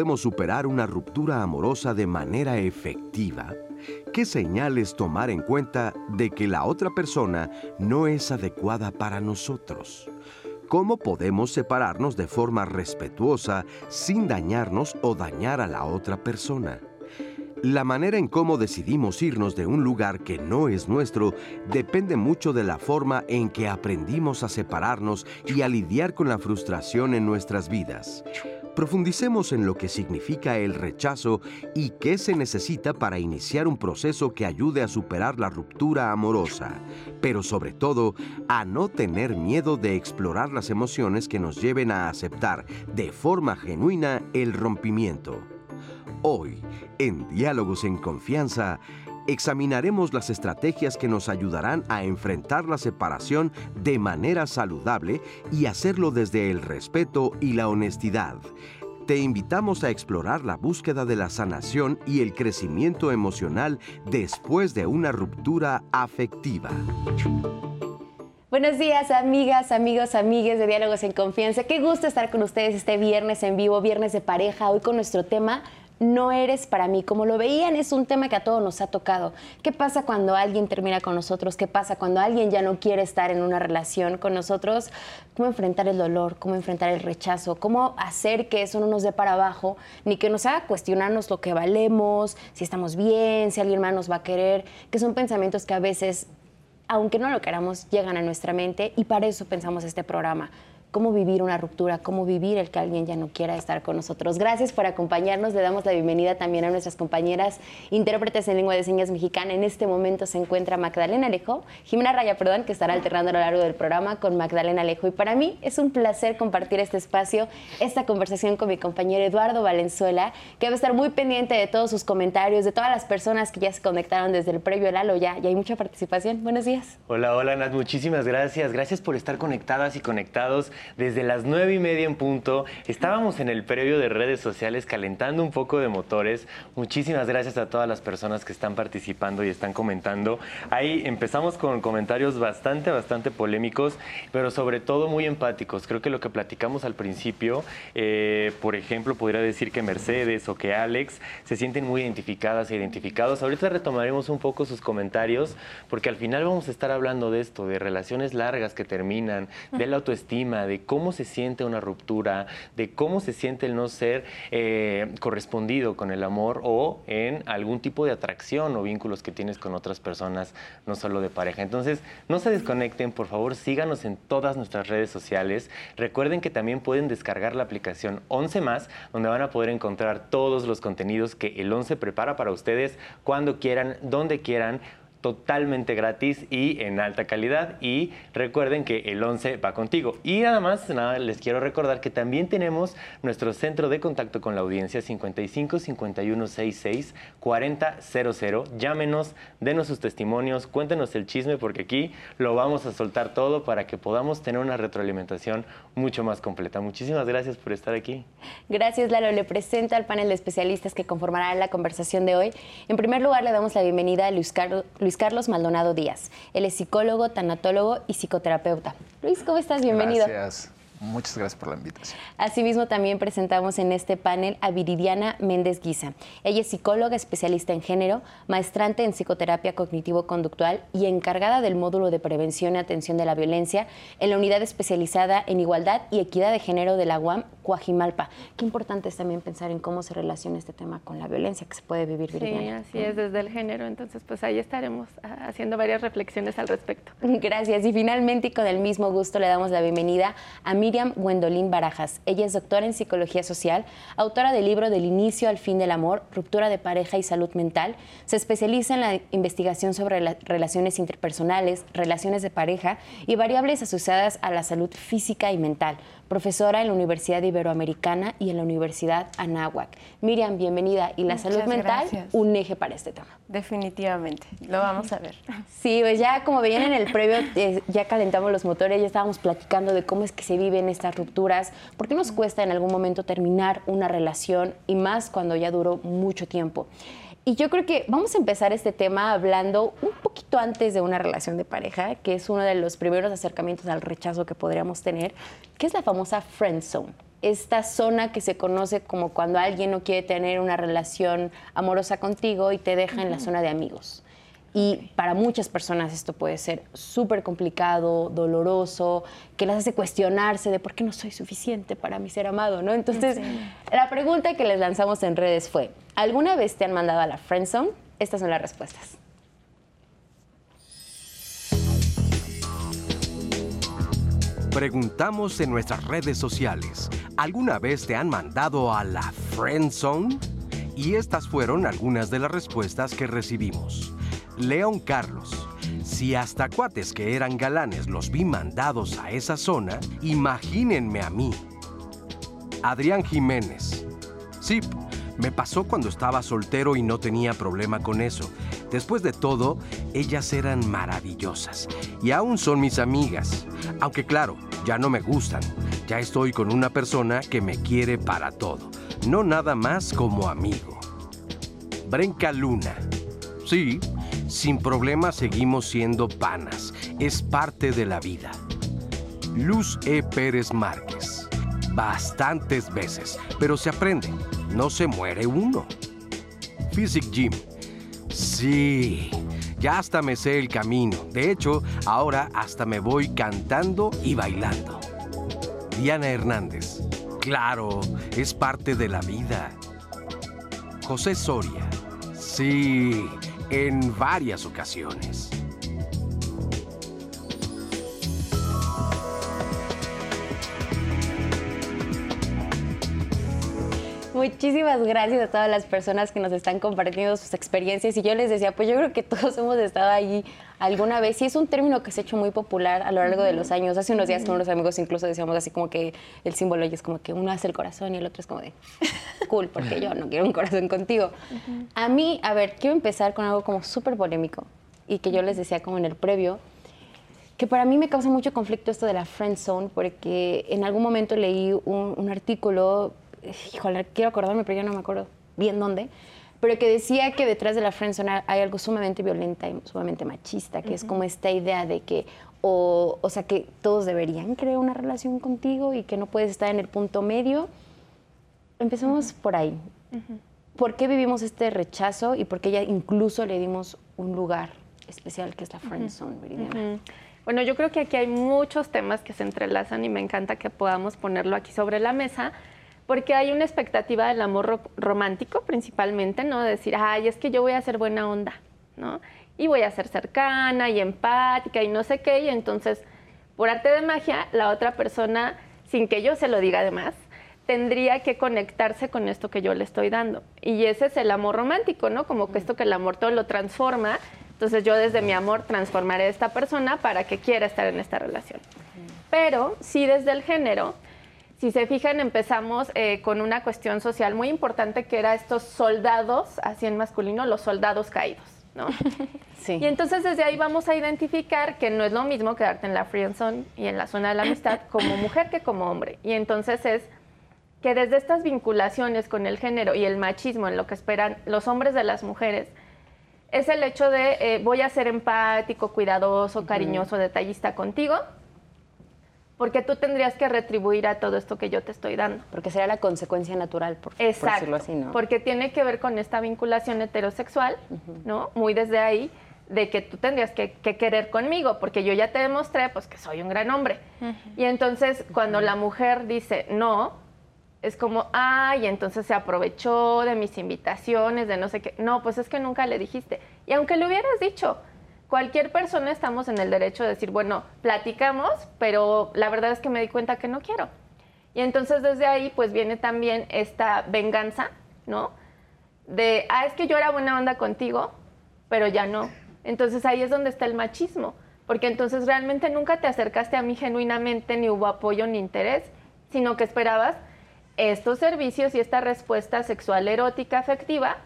podemos superar una ruptura amorosa de manera efectiva? ¿Qué señales tomar en cuenta de que la otra persona no es adecuada para nosotros? ¿Cómo podemos separarnos de forma respetuosa sin dañarnos o dañar a la otra persona? La manera en cómo decidimos irnos de un lugar que no es nuestro depende mucho de la forma en que aprendimos a separarnos y a lidiar con la frustración en nuestras vidas. Profundicemos en lo que significa el rechazo y qué se necesita para iniciar un proceso que ayude a superar la ruptura amorosa, pero sobre todo a no tener miedo de explorar las emociones que nos lleven a aceptar de forma genuina el rompimiento. Hoy, en Diálogos en Confianza, examinaremos las estrategias que nos ayudarán a enfrentar la separación de manera saludable y hacerlo desde el respeto y la honestidad. Te invitamos a explorar la búsqueda de la sanación y el crecimiento emocional después de una ruptura afectiva. Buenos días, amigas, amigos, amigues de Diálogos en Confianza. Qué gusto estar con ustedes este viernes en vivo, viernes de pareja, hoy con nuestro tema no eres para mí. Como lo veían, es un tema que a todos nos ha tocado. ¿Qué pasa cuando alguien termina con nosotros? ¿Qué pasa cuando alguien ya no quiere estar en una relación con nosotros? ¿Cómo enfrentar el dolor? ¿Cómo enfrentar el rechazo? ¿Cómo hacer que eso no nos dé para abajo? Ni que nos haga cuestionarnos lo que valemos, si estamos bien, si alguien más nos va a querer, que son pensamientos que a veces aunque no lo queramos, llegan a nuestra mente y para eso pensamos este programa cómo vivir una ruptura, cómo vivir el que alguien ya no quiera estar con nosotros. Gracias por acompañarnos. Le damos la bienvenida también a nuestras compañeras intérpretes en lengua de señas mexicana. En este momento se encuentra Magdalena Alejo, Jimena Raya, perdón, que estará alternando a lo largo del programa con Magdalena Alejo. Y para mí es un placer compartir este espacio, esta conversación con mi compañero Eduardo Valenzuela, que va a estar muy pendiente de todos sus comentarios, de todas las personas que ya se conectaron desde el previo Lalo. Ya, ya hay mucha participación. Buenos días. Hola, hola, Nat. Muchísimas gracias. Gracias por estar conectadas y conectados desde las nueve y media en punto. Estábamos en el previo de redes sociales calentando un poco de motores. Muchísimas gracias a todas las personas que están participando y están comentando. Ahí empezamos con comentarios bastante, bastante polémicos, pero sobre todo muy empáticos. Creo que lo que platicamos al principio, eh, por ejemplo, podría decir que Mercedes o que Alex se sienten muy identificadas e identificados. Ahorita retomaremos un poco sus comentarios, porque al final vamos a estar hablando de esto, de relaciones largas que terminan, de la autoestima, de cómo se siente una ruptura, de cómo se siente el no ser eh, correspondido con el amor o en algún tipo de atracción o vínculos que tienes con otras personas, no solo de pareja. Entonces, no se desconecten, por favor, síganos en todas nuestras redes sociales. Recuerden que también pueden descargar la aplicación 11 más, donde van a poder encontrar todos los contenidos que el 11 prepara para ustedes cuando quieran, donde quieran totalmente gratis y en alta calidad. Y recuerden que el 11 va contigo. Y nada más, nada, les quiero recordar que también tenemos nuestro centro de contacto con la audiencia 55 51 66 40 00. Llámenos, denos sus testimonios, cuéntenos el chisme porque aquí lo vamos a soltar todo para que podamos tener una retroalimentación mucho más completa. Muchísimas gracias por estar aquí. Gracias, Lalo. Le presento al panel de especialistas que conformarán la conversación de hoy. En primer lugar, le damos la bienvenida a Luis Carlos Carlos Maldonado Díaz. Él es psicólogo, tanatólogo y psicoterapeuta. Luis, ¿cómo estás? Bienvenido. Gracias. Muchas gracias por la invitación. Asimismo, también presentamos en este panel a Viridiana Méndez Guisa. Ella es psicóloga especialista en género, maestrante en psicoterapia cognitivo-conductual y encargada del módulo de prevención y atención de la violencia en la unidad especializada en igualdad y equidad de género de la UAM Coajimalpa. Qué importante es también pensar en cómo se relaciona este tema con la violencia que se puede vivir, Viridiana. Sí, así es, desde el género. Entonces, pues ahí estaremos ah, haciendo varias reflexiones al respecto. Gracias. Y finalmente, y con el mismo gusto, le damos la bienvenida a mi Miriam Gwendolyn Barajas. Ella es doctora en psicología social, autora del libro Del inicio al fin del amor, ruptura de pareja y salud mental. Se especializa en la investigación sobre relaciones interpersonales, relaciones de pareja y variables asociadas a la salud física y mental profesora en la Universidad Iberoamericana y en la Universidad Anáhuac. Miriam, bienvenida. Y la salud mental, un eje para este tema. Definitivamente, lo vamos a ver. Sí, pues ya como veían en el previo, eh, ya calentamos los motores, ya estábamos platicando de cómo es que se viven estas rupturas, por qué nos cuesta en algún momento terminar una relación y más cuando ya duró mucho tiempo. Y yo creo que vamos a empezar este tema hablando un poquito antes de una relación de pareja, que es uno de los primeros acercamientos al rechazo que podríamos tener, que es la famosa friend zone. Esta zona que se conoce como cuando alguien no quiere tener una relación amorosa contigo y te deja en la zona de amigos. Y para muchas personas esto puede ser súper complicado, doloroso, que las hace cuestionarse de por qué no soy suficiente para mi ser amado, ¿no? Entonces, la pregunta que les lanzamos en redes fue, ¿alguna vez te han mandado a la friend zone? Estas son las respuestas. Preguntamos en nuestras redes sociales, ¿alguna vez te han mandado a la friend zone? Y estas fueron algunas de las respuestas que recibimos. León Carlos. Si hasta cuates que eran galanes los vi mandados a esa zona, imagínense a mí. Adrián Jiménez. Sí, me pasó cuando estaba soltero y no tenía problema con eso. Después de todo, ellas eran maravillosas y aún son mis amigas. Aunque claro, ya no me gustan. Ya estoy con una persona que me quiere para todo, no nada más como amigo. Brenca Luna. Sí, sin problema seguimos siendo panas. Es parte de la vida. Luz E. Pérez Márquez. Bastantes veces, pero se aprende. No se muere uno. Physic Gym. Sí, ya hasta me sé el camino. De hecho, ahora hasta me voy cantando y bailando. Diana Hernández. Claro, es parte de la vida. José Soria. Sí, en varias ocasiones. Muchísimas gracias a todas las personas que nos están compartiendo sus experiencias. Y yo les decía, pues yo creo que todos hemos estado allí alguna vez. Y es un término que se ha hecho muy popular a lo largo de los años. Hace unos días con unos amigos incluso decíamos así como que el símbolo es como que uno hace el corazón y el otro es como de cool, porque yo no quiero un corazón contigo. A mí, a ver, quiero empezar con algo como súper polémico y que yo les decía como en el previo que para mí me causa mucho conflicto esto de la friend zone, porque en algún momento leí un, un artículo híjole, quiero acordarme, pero ya no me acuerdo bien dónde, pero que decía que detrás de la friendzone hay algo sumamente violenta y sumamente machista, que es como esta idea de que, o, o sea, que todos deberían crear una relación contigo y que no puedes estar en el punto medio. Empecemos por ahí. ¿Por qué vivimos este rechazo y por qué ya incluso le dimos un lugar especial que es la friendzone, Viridiana? Bueno, yo creo que aquí hay muchos temas que se entrelazan y me encanta que podamos ponerlo aquí sobre la mesa porque hay una expectativa del amor romántico principalmente, ¿no? De decir, ay, es que yo voy a ser buena onda, ¿no? Y voy a ser cercana y empática y no sé qué, y entonces, por arte de magia, la otra persona, sin que yo se lo diga además, tendría que conectarse con esto que yo le estoy dando. Y ese es el amor romántico, ¿no? Como que esto que el amor todo lo transforma. Entonces yo desde mi amor transformaré a esta persona para que quiera estar en esta relación. Pero sí desde el género, si se fijan, empezamos eh, con una cuestión social muy importante que era estos soldados, así en masculino, los soldados caídos, ¿no? Sí. Y entonces desde ahí vamos a identificar que no es lo mismo quedarte en la friendzone y en la zona de la amistad como mujer que como hombre. Y entonces es que desde estas vinculaciones con el género y el machismo en lo que esperan los hombres de las mujeres, es el hecho de eh, voy a ser empático, cuidadoso, cariñoso, detallista contigo, porque tú tendrías que retribuir a todo esto que yo te estoy dando. Porque sería la consecuencia natural, por, por decirlo así, ¿no? Porque tiene que ver con esta vinculación heterosexual, ¿no? Muy desde ahí, de que tú tendrías que, querer conmigo, porque yo ya te demostré, pues, que soy un gran hombre. Y entonces, cuando la mujer dice no, es como, ay, entonces se aprovechó de mis invitaciones, de no sé qué. No, pues es que nunca le dijiste. Y aunque le hubieras dicho, cualquier persona estamos en el derecho de decir, bueno, platicamos, pero la verdad es que me di cuenta que no quiero. Y entonces desde ahí pues viene también esta venganza, ¿no? De, ah, es que yo era buena onda contigo, pero ya no. Entonces ahí es donde está el machismo, porque entonces realmente nunca te acercaste a mí genuinamente, ni hubo apoyo ni interés, sino que esperabas estos servicios y esta respuesta sexual erótica afectiva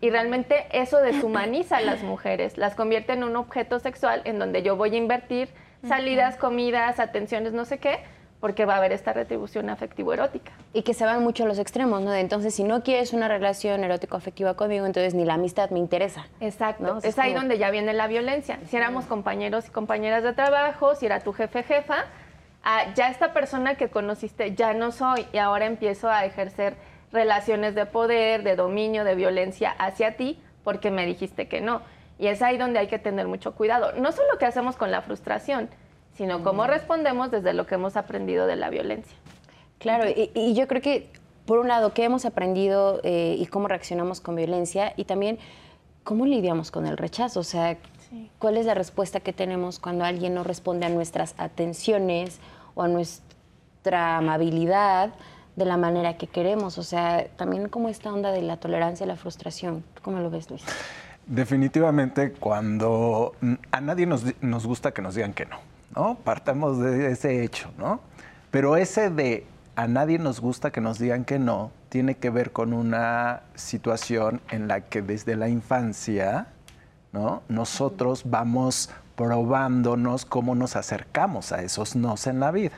y realmente eso deshumaniza a las mujeres, las convierte en un objeto sexual en donde yo voy a invertir salidas, comidas, atenciones, no sé qué, porque va a haber esta retribución afectivo-erótica. Y que se van mucho los extremos, ¿no? De entonces, si no quieres una relación erótico-afectiva conmigo, entonces ni la amistad me interesa. Exacto. ¿no? O sea, Es ahí como- donde ya viene la violencia. Si éramos compañeros y compañeras de trabajo, si era tu jefe, jefa, ah, ya esta persona que conociste ya no soy y ahora empiezo a ejercer relaciones de poder, de dominio, de violencia hacia ti porque me dijiste que no. Y es ahí donde hay que tener mucho cuidado. No solo qué hacemos con la frustración, sino cómo respondemos desde lo que hemos aprendido de la violencia. Claro, y, y yo creo que, por un lado, qué hemos aprendido eh, y cómo reaccionamos con violencia y también cómo lidiamos con el rechazo. O sea, cuál es la respuesta que tenemos cuando alguien no responde a nuestras atenciones o a nuestra amabilidad de la manera que queremos. O sea, también como esta onda de la tolerancia a la frustración. ¿Tú ¿Cómo lo ves, Luis? Definitivamente cuando a nadie nos, nos gusta que nos digan que no, ¿no? Partamos de ese hecho, ¿no? Pero ese de a nadie nos gusta que nos digan que no tiene que ver con una situación en la que desde la infancia, ¿no? Nosotros vamos probándonos cómo nos acercamos a esos nos en la vida.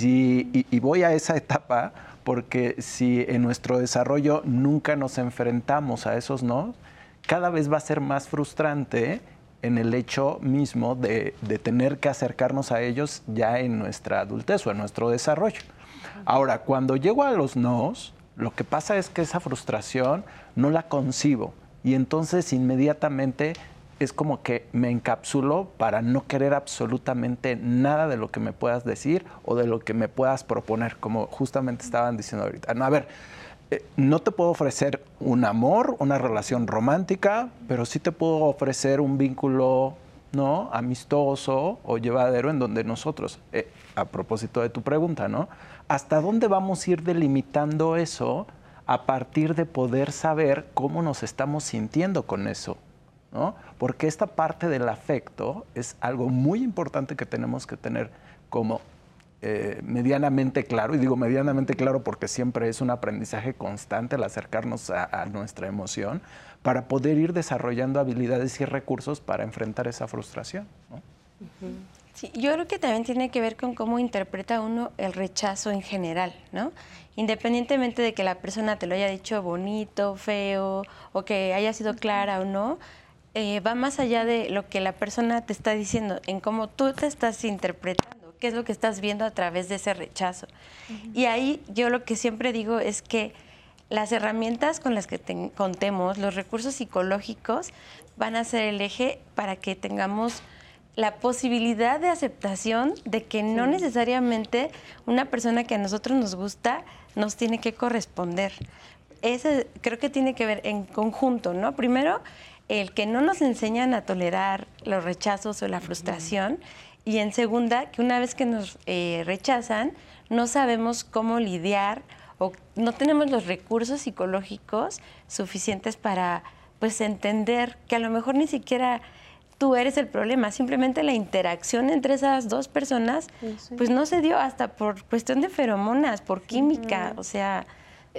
Y voy a esa etapa porque si en nuestro desarrollo nunca nos enfrentamos a esos no, cada vez va a ser más frustrante en el hecho mismo de, de tener que acercarnos a ellos ya en nuestra adultez o en nuestro desarrollo. Ahora, cuando llego a los nos, lo que pasa es que esa frustración no la concibo y entonces inmediatamente es como que me encapsulo para no querer absolutamente nada de lo que me puedas decir o de lo que me puedas proponer, como justamente estaban diciendo ahorita. No, a ver, eh, no te puedo ofrecer un amor, una relación romántica, pero sí te puedo ofrecer un vínculo ¿no? amistoso o llevadero en donde nosotros, eh, a propósito de tu pregunta, ¿no? ¿Hasta dónde vamos a ir delimitando eso a partir de poder saber cómo nos estamos sintiendo con eso? Porque esta parte del afecto es algo muy importante que tenemos que tener como eh, medianamente claro, y digo medianamente claro porque siempre es un aprendizaje constante el acercarnos a, nuestra emoción, para poder ir desarrollando habilidades y recursos para enfrentar esa frustración. Sí, yo creo que también tiene que ver con cómo interpreta uno el rechazo en general, ¿no? Independientemente de que la persona te lo haya dicho bonito, feo, o que haya sido clara o no, eh, va más allá de lo que la persona te está diciendo, en cómo tú te estás interpretando, qué es lo que estás viendo a través de ese rechazo. Y ahí yo lo que siempre digo es que las herramientas con las que contemos, los recursos psicológicos, van a ser el eje para que tengamos la posibilidad de aceptación de que no necesariamente una persona que a nosotros nos gusta nos tiene que corresponder. Ese creo que tiene que ver en conjunto, ¿no? Primero, el que no nos enseñan a tolerar los rechazos o la frustración. Y en segunda, que una vez que nos eh, rechazan, no sabemos cómo lidiar o no tenemos los recursos psicológicos suficientes para pues entender que a lo mejor ni siquiera tú eres el problema, simplemente la interacción entre esas dos personas pues no se dio hasta por cuestión de feromonas, por química, o sea,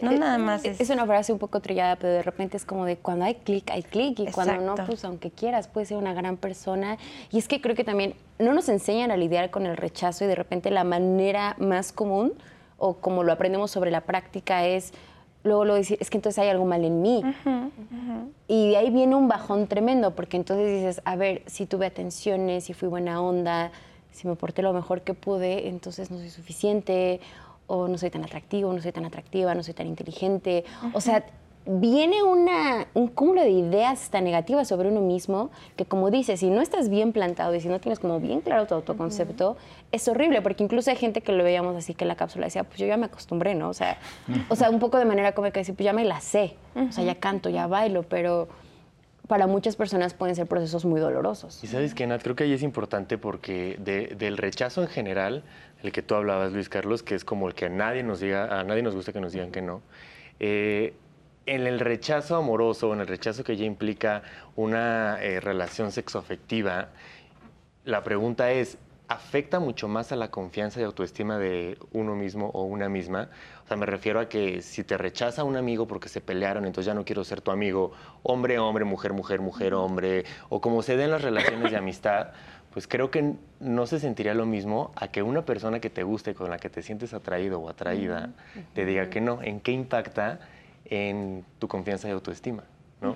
no Eh, nada más es, Es una frase un poco trillada, pero de repente es como de cuando hay clic, hay clic, y cuando no, pues aunque quieras, puedes ser una gran persona. Y es que creo que también no nos enseñan a lidiar con el rechazo y de repente la manera más común, o como lo aprendemos sobre la práctica, es luego lo decir, es que entonces hay algo mal en mí. Y de ahí viene un bajón tremendo, porque entonces dices, a ver, si tuve atenciones, si fui buena onda, si me porté lo mejor que pude, entonces no soy suficiente, o no soy tan atractivo, no soy tan atractiva, no soy tan inteligente. O sea, viene una, un cúmulo de ideas tan negativas sobre uno mismo que, como dices, si no estás bien plantado y si no tienes como bien claro tu autoconcepto, es horrible, porque incluso hay gente que lo veíamos así, que la cápsula decía, pues yo ya me acostumbré, ¿no? O sea, o sea un poco de manera cómica decir, pues ya me la sé, o sea, ya canto, ya bailo, pero para muchas personas pueden ser procesos muy dolorosos. Y sabes que, Nat, creo que ahí es importante porque de- del rechazo en general, el que tú hablabas, Luis Carlos, que es como el que a nadie nos diga, a nadie nos gusta que nos digan que no. eh, en el rechazo amoroso, en el rechazo que ya implica una eh, relación sexoafectiva, la pregunta es, ¿afecta mucho más a la confianza y autoestima de uno mismo o una misma? O sea, me refiero a que si te rechaza un amigo porque se pelearon, entonces ya no quiero ser tu amigo, hombre, hombre, mujer, mujer, mujer, hombre, o como se den las relaciones de amistad, pues creo que no se sentiría lo mismo a que una persona que te guste, con la que te sientes atraído o atraída, te diga que no. ¿En qué impacta en tu confianza y autoestima? ¿no?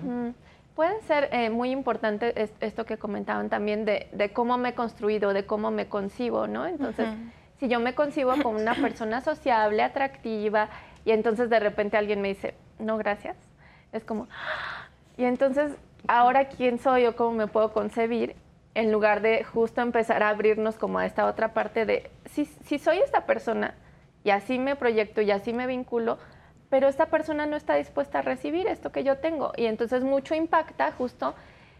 Puede ser eh, muy importante esto que comentaban también de, cómo me he construido, de cómo me concibo, ¿no? Entonces, si yo me concibo como una persona sociable, atractiva, y entonces de repente alguien me dice, no, gracias, es como, y entonces, ahora quién soy o cómo me puedo concebir, en lugar de justo empezar a abrirnos como a esta otra parte de, si, si soy esta persona y así me proyecto y así me vinculo, pero esta persona no está dispuesta a recibir esto que yo tengo. Y entonces mucho impacta justo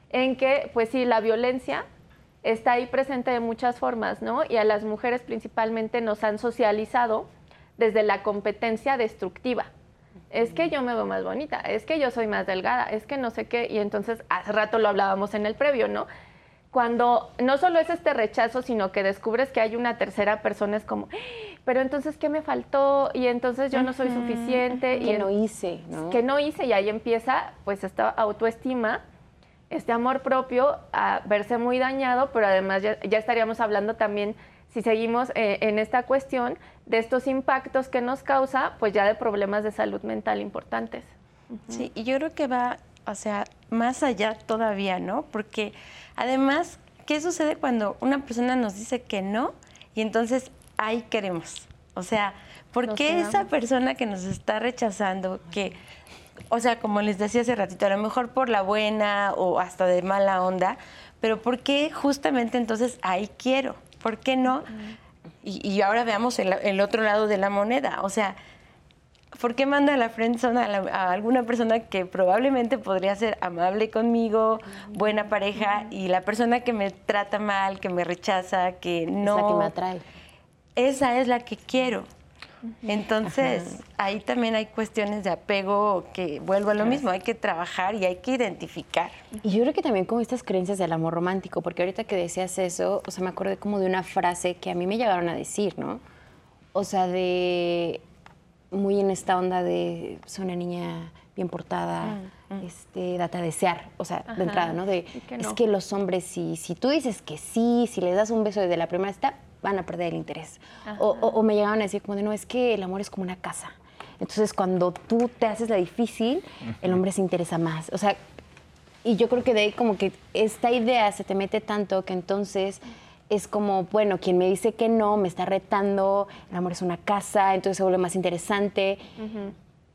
en que, pues sí, la violencia está ahí presente de muchas formas, ¿no? Y a las mujeres principalmente nos han socializado desde la competencia destructiva. Es que yo me veo más bonita, es que yo soy más delgada, es que no sé qué. Y entonces hace rato lo hablábamos en el previo, ¿no? cuando no solo es este rechazo, sino que descubres que hay una tercera persona, es como, pero entonces, ¿qué me faltó? Y entonces yo no soy suficiente. Que no hice, ¿no? Que no hice, y ahí empieza, pues, esta autoestima, este amor propio, a verse muy dañado, pero además ya, estaríamos hablando también, si seguimos eh, en esta cuestión, de estos impactos que nos causa, pues ya de problemas de salud mental importantes. Sí, y yo creo que va, o sea, más allá todavía, ¿no? Porque Además, ¿qué sucede cuando una persona nos dice que no y entonces ahí queremos? O sea, ¿por qué esa persona que nos está rechazando, que, o sea, como les decía hace ratito, a lo mejor por la buena o hasta de mala onda, pero ¿por qué justamente entonces ahí quiero? ¿Por qué no? Y, ahora veamos el otro lado de la moneda. O sea, ¿por qué manda a la friendzone a, alguna persona que probablemente podría ser amable conmigo, buena pareja, y la persona que me trata mal, que me rechaza, que no... Es la que me atrae. Esa es la que quiero. Entonces, ahí también hay cuestiones de apego que vuelvo a lo mismo, hay que trabajar y hay que identificar. Y yo creo que también como estas creencias del amor romántico, porque ahorita que decías eso, o sea, me acordé como de una frase que a mí me llegaron a decir, ¿no? O sea, de muy en esta onda de soy una niña bien portada, mm, mm. este, date a desear, o sea, de entrada, ¿no? De, Es que los hombres, si, si tú dices que sí, si les das un beso desde la primera cita, van a perder el interés. O, me llegaban a decir como de, no, es que el amor es como una casa. Entonces, cuando tú te haces la difícil, el hombre se interesa más. O sea, y yo creo que de ahí como que esta idea se te mete tanto que entonces es como, bueno, quien me dice que no, me está retando, el amor es una casa, entonces se vuelve más interesante.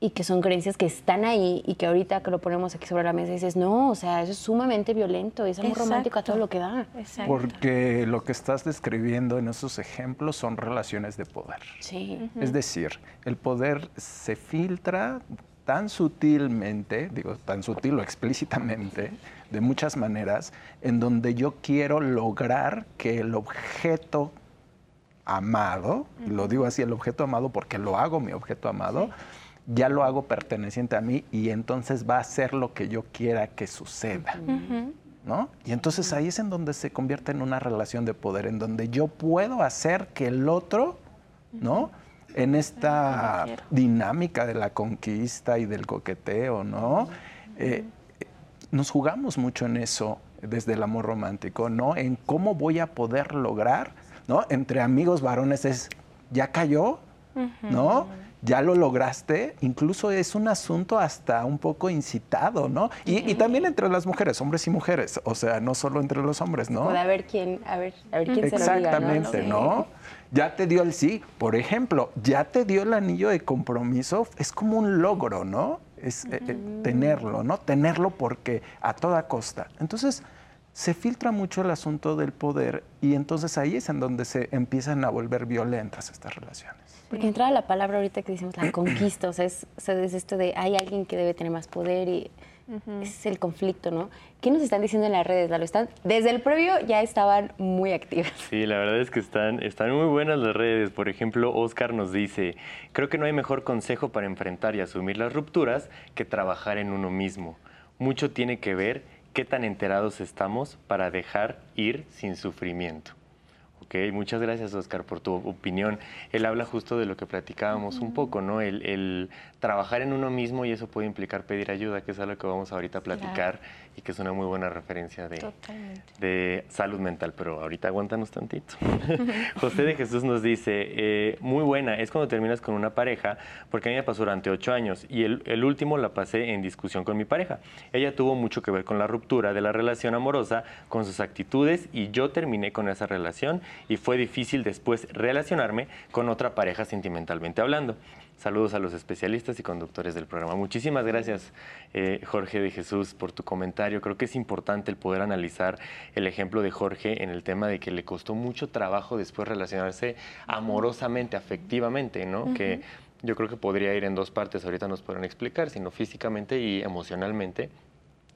Y que son creencias que están ahí y que ahorita que lo ponemos aquí sobre la mesa dices, no, o sea, eso es sumamente violento, es amor romántico a todo lo que da. Porque lo que estás describiendo en esos ejemplos son relaciones de poder. Sí. Es decir, el poder se filtra tan sutilmente, digo, tan sutil o explícitamente, de muchas maneras, en donde yo quiero lograr que el objeto amado, lo digo así, el objeto amado porque lo hago mi objeto amado, ya lo hago perteneciente a mí y entonces va a ser lo que yo quiera que suceda. ¿No? Y entonces ahí es en donde se convierte en una relación de poder, en donde yo puedo hacer que el otro, ¿no? En esta dinámica de la conquista y del coqueteo, ¿no? nos jugamos mucho en eso desde el amor romántico, ¿no? En cómo voy a poder lograr, ¿no? Entre amigos varones es, ya cayó, ¿no? Ya lo lograste, incluso es un asunto hasta un poco incitado, ¿no? Y, también entre las mujeres, hombres y mujeres, o sea, no solo entre los hombres, ¿no? Puede haber quién, a ver, a ver quién se lo diga, Exactamente, ¿no? Ya te dio el sí, por ejemplo, ya te dio el anillo de compromiso, es como un logro, ¿no? es eh, eh, tenerlo, ¿no? Tenerlo porque a toda costa. Entonces, se filtra mucho el asunto del poder y entonces ahí es en donde se empiezan a volver violentas estas relaciones. Porque entraba la palabra ahorita que decimos la conquista, o sea, es, esto de hay alguien que debe tener más poder y es el conflicto, ¿no? ¿Qué nos están diciendo en las redes, Lalo? Están, desde el previo ya estaban muy activas. Sí, la verdad es que están, están muy buenas las redes. Por ejemplo, Oscar nos dice, creo que no hay mejor consejo para enfrentar y asumir las rupturas que trabajar en uno mismo. Mucho tiene que ver qué tan enterados estamos para dejar ir sin sufrimiento. Ok, muchas gracias Oscar por tu opinión. Él habla justo de lo que platicábamos un poco, ¿no? El, trabajar en uno mismo y eso puede implicar pedir ayuda, que es algo que vamos ahorita a platicar y que es una muy buena referencia de, de salud mental, pero ahorita aguántanos tantito. José de Jesús nos dice, eh, muy buena, es cuando terminas con una pareja, porque a mí me pasó durante ocho años y el, el último la pasé en discusión con mi pareja. Ella tuvo mucho que ver con la ruptura de la relación amorosa, con sus actitudes y yo terminé con esa relación y fue difícil después relacionarme con otra pareja sentimentalmente hablando. Saludos a los especialistas y conductores del programa. Muchísimas gracias, eh, Jorge de Jesús, por tu comentario. Creo que es importante el poder analizar el ejemplo de Jorge en el tema de que le costó mucho trabajo después relacionarse amorosamente, afectivamente, ¿no? Que yo creo que podría ir en dos partes, ahorita nos podrán explicar, sino físicamente y emocionalmente.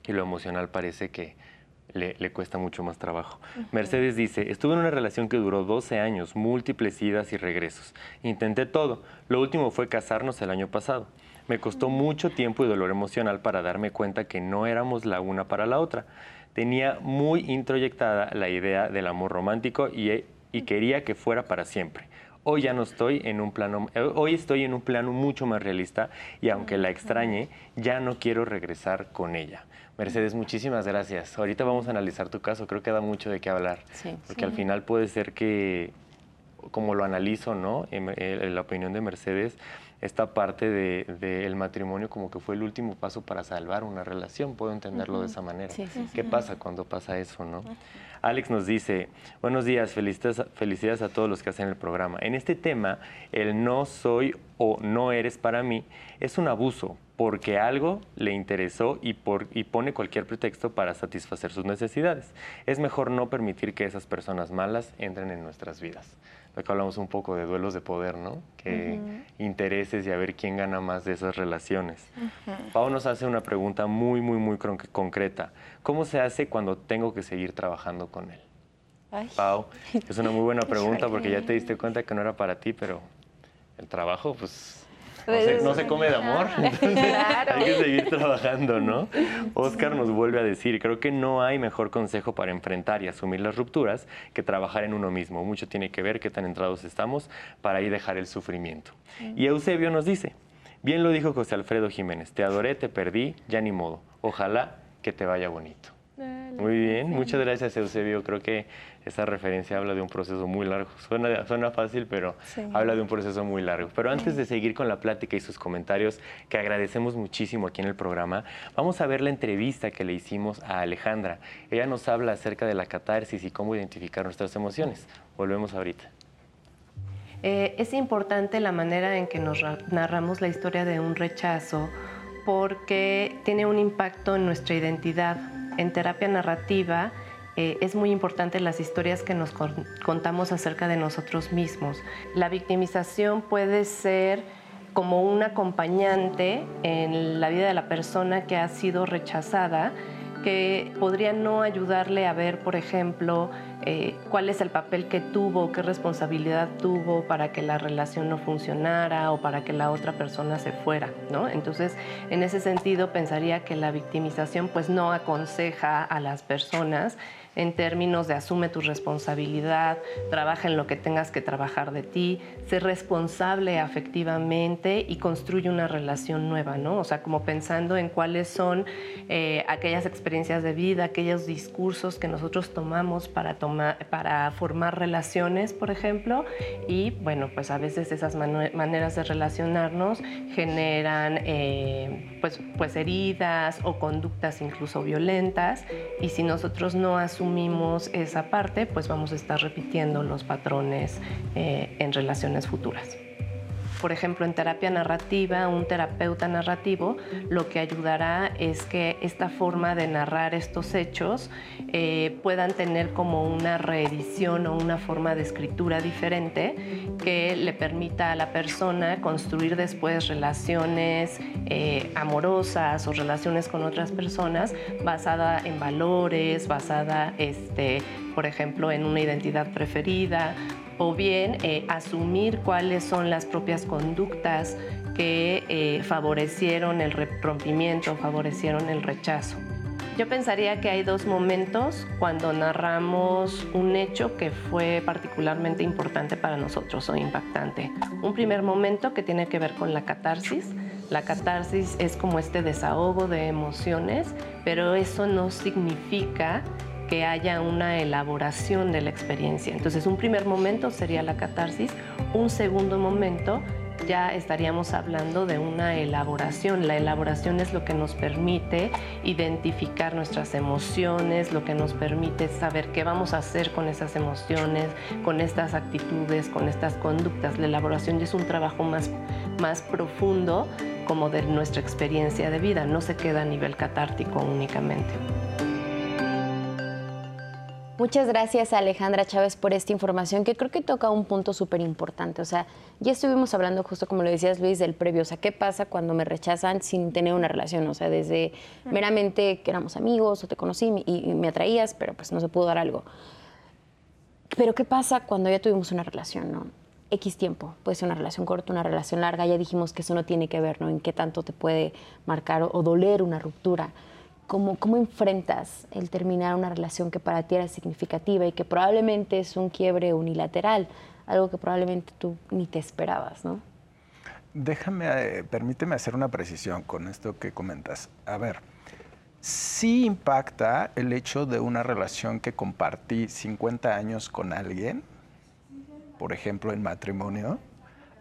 Y lo emocional parece que, le, cuesta mucho más trabajo. Mercedes dice, estuve en una relación que duró 12 años, múltiples idas y regresos. Intenté todo. Lo último fue casarnos el año pasado. Me costó mucho tiempo y dolor emocional para darme cuenta que no éramos la una para la otra. Tenía muy introyectada la idea del amor romántico y, y quería que fuera para siempre. Hoy ya no estoy en un plano, eh, hoy estoy en un plano mucho más realista y aunque la extrañe, ya no quiero regresar con ella. Mercedes, muchísimas gracias. Ahorita vamos a analizar tu caso, creo que da mucho de qué hablar, porque al final puede ser que, como lo analizo, ¿no? En, la opinión de Mercedes, esta parte del de, matrimonio como que fue el último paso para salvar una relación, puedo entenderlo de esa manera. ¿Qué pasa cuando pasa eso, no? Alex nos dice, buenos días, felicidades, felicidades a todos los que hacen el programa. En este tema, el no soy o no eres para mí es un abuso porque algo le interesó y, por, y pone cualquier pretexto para satisfacer sus necesidades. Es mejor no permitir que esas personas malas entren en nuestras vidas. Acá hablamos un poco de duelos de poder, ¿no? Que intereses y a ver quién gana más de esas relaciones. Pau nos hace una pregunta muy, muy, muy concreta. ¿Cómo se hace cuando tengo que seguir trabajando con él? Pau, es una muy buena pregunta porque ya te diste cuenta que no era para ti, pero el trabajo, pues no se, come de amor, hay que seguir trabajando, ¿no? Oscar nos vuelve a decir, creo que no hay mejor consejo para enfrentar y asumir las rupturas que trabajar en uno mismo. Mucho tiene que ver qué tan entrados estamos para ahí dejar el sufrimiento. Y Eusebio nos dice, bien lo dijo José Alfredo Jiménez, te adoré, te perdí, ya ni modo. Ojalá que te vaya bonito. Muy bien, muchas gracias Eusebio. Creo que esa referencia habla de un proceso muy largo. Suena, suena fácil, pero habla de un proceso muy largo. Pero antes de seguir con la plática y sus comentarios, que agradecemos muchísimo aquí en el programa, vamos a ver la entrevista que le hicimos a Alejandra. Ella nos habla acerca de la catarsis y cómo identificar nuestras emociones. Volvemos ahorita. Eh, es importante la manera en que nos narramos la historia de un rechazo porque tiene un impacto en nuestra identidad en terapia narrativa eh, es muy importante las historias que nos contamos acerca de nosotros mismos. La victimización puede ser como un acompañante en la vida de la persona que ha sido rechazada, que podría no ayudarle a ver, por ejemplo, eh, cuál es el papel que tuvo, qué responsabilidad tuvo para que la relación no funcionara o para que la otra persona se fuera, ¿no? Entonces, en ese sentido, pensaría que la victimización pues no aconseja a las personas en términos de asume tu responsabilidad, trabaja en lo que tengas que trabajar de ti, sé responsable afectivamente y construye una relación nueva, ¿no? O sea, como pensando en cuáles son eh, aquellas experiencias de vida, aquellos discursos que nosotros tomamos para, tomar, para formar relaciones, por ejemplo, y bueno, pues a veces esas maneras de relacionarnos generan eh, pues, pues heridas o conductas incluso violentas, y si nosotros no asumimos asumimos esa parte, pues vamos a estar repitiendo los patrones eh, en relaciones futuras. Por ejemplo, en terapia narrativa, un terapeuta narrativo lo que ayudará es que esta forma de narrar estos hechos eh, puedan tener como una reedición o una forma de escritura diferente que le permita a la persona construir después relaciones eh, amorosas o relaciones con otras personas basada en valores, basada, este, por ejemplo, en una identidad preferida o bien eh, asumir cuáles son las propias conductas que eh, favorecieron el rompimiento, favorecieron el rechazo. Yo pensaría que hay dos momentos cuando narramos un hecho que fue particularmente importante para nosotros o impactante. Un primer momento que tiene que ver con la catarsis, La catarsis es como este desahogo de emociones, pero eso no significa que haya una elaboración de la experiencia. Entonces, un primer momento sería la catarsis, un segundo momento ya estaríamos hablando de una elaboración. La elaboración es lo que nos permite identificar nuestras emociones, lo que nos permite saber qué vamos a hacer con esas emociones, con estas actitudes, con estas conductas. La elaboración es un trabajo más, más profundo como de nuestra experiencia de vida, no se queda a nivel catártico únicamente. Muchas gracias Alejandra Chávez por esta información que creo que toca un punto súper importante. O sea, ya estuvimos hablando justo como lo decías Luis del previo. O sea, ¿qué pasa cuando me rechazan sin tener una relación? O sea, desde meramente que éramos amigos o te conocí y, me atraías, pero pues no se pudo dar algo. Pero ¿qué pasa cuando ya tuvimos una relación, no? X tiempo, puede ser una relación corta, una relación larga, ya dijimos que eso no tiene que ver, ¿no? En qué tanto te puede marcar o doler una ruptura. ¿Cómo, ¿Cómo enfrentas el terminar una relación que para ti era significativa y que probablemente es un quiebre unilateral, algo que probablemente tú ni te esperabas, ¿no? Déjame, eh, permíteme hacer una precisión con esto que comentas. A ver, sí impacta el hecho de una relación que compartí 50 años con alguien, por ejemplo, en matrimonio,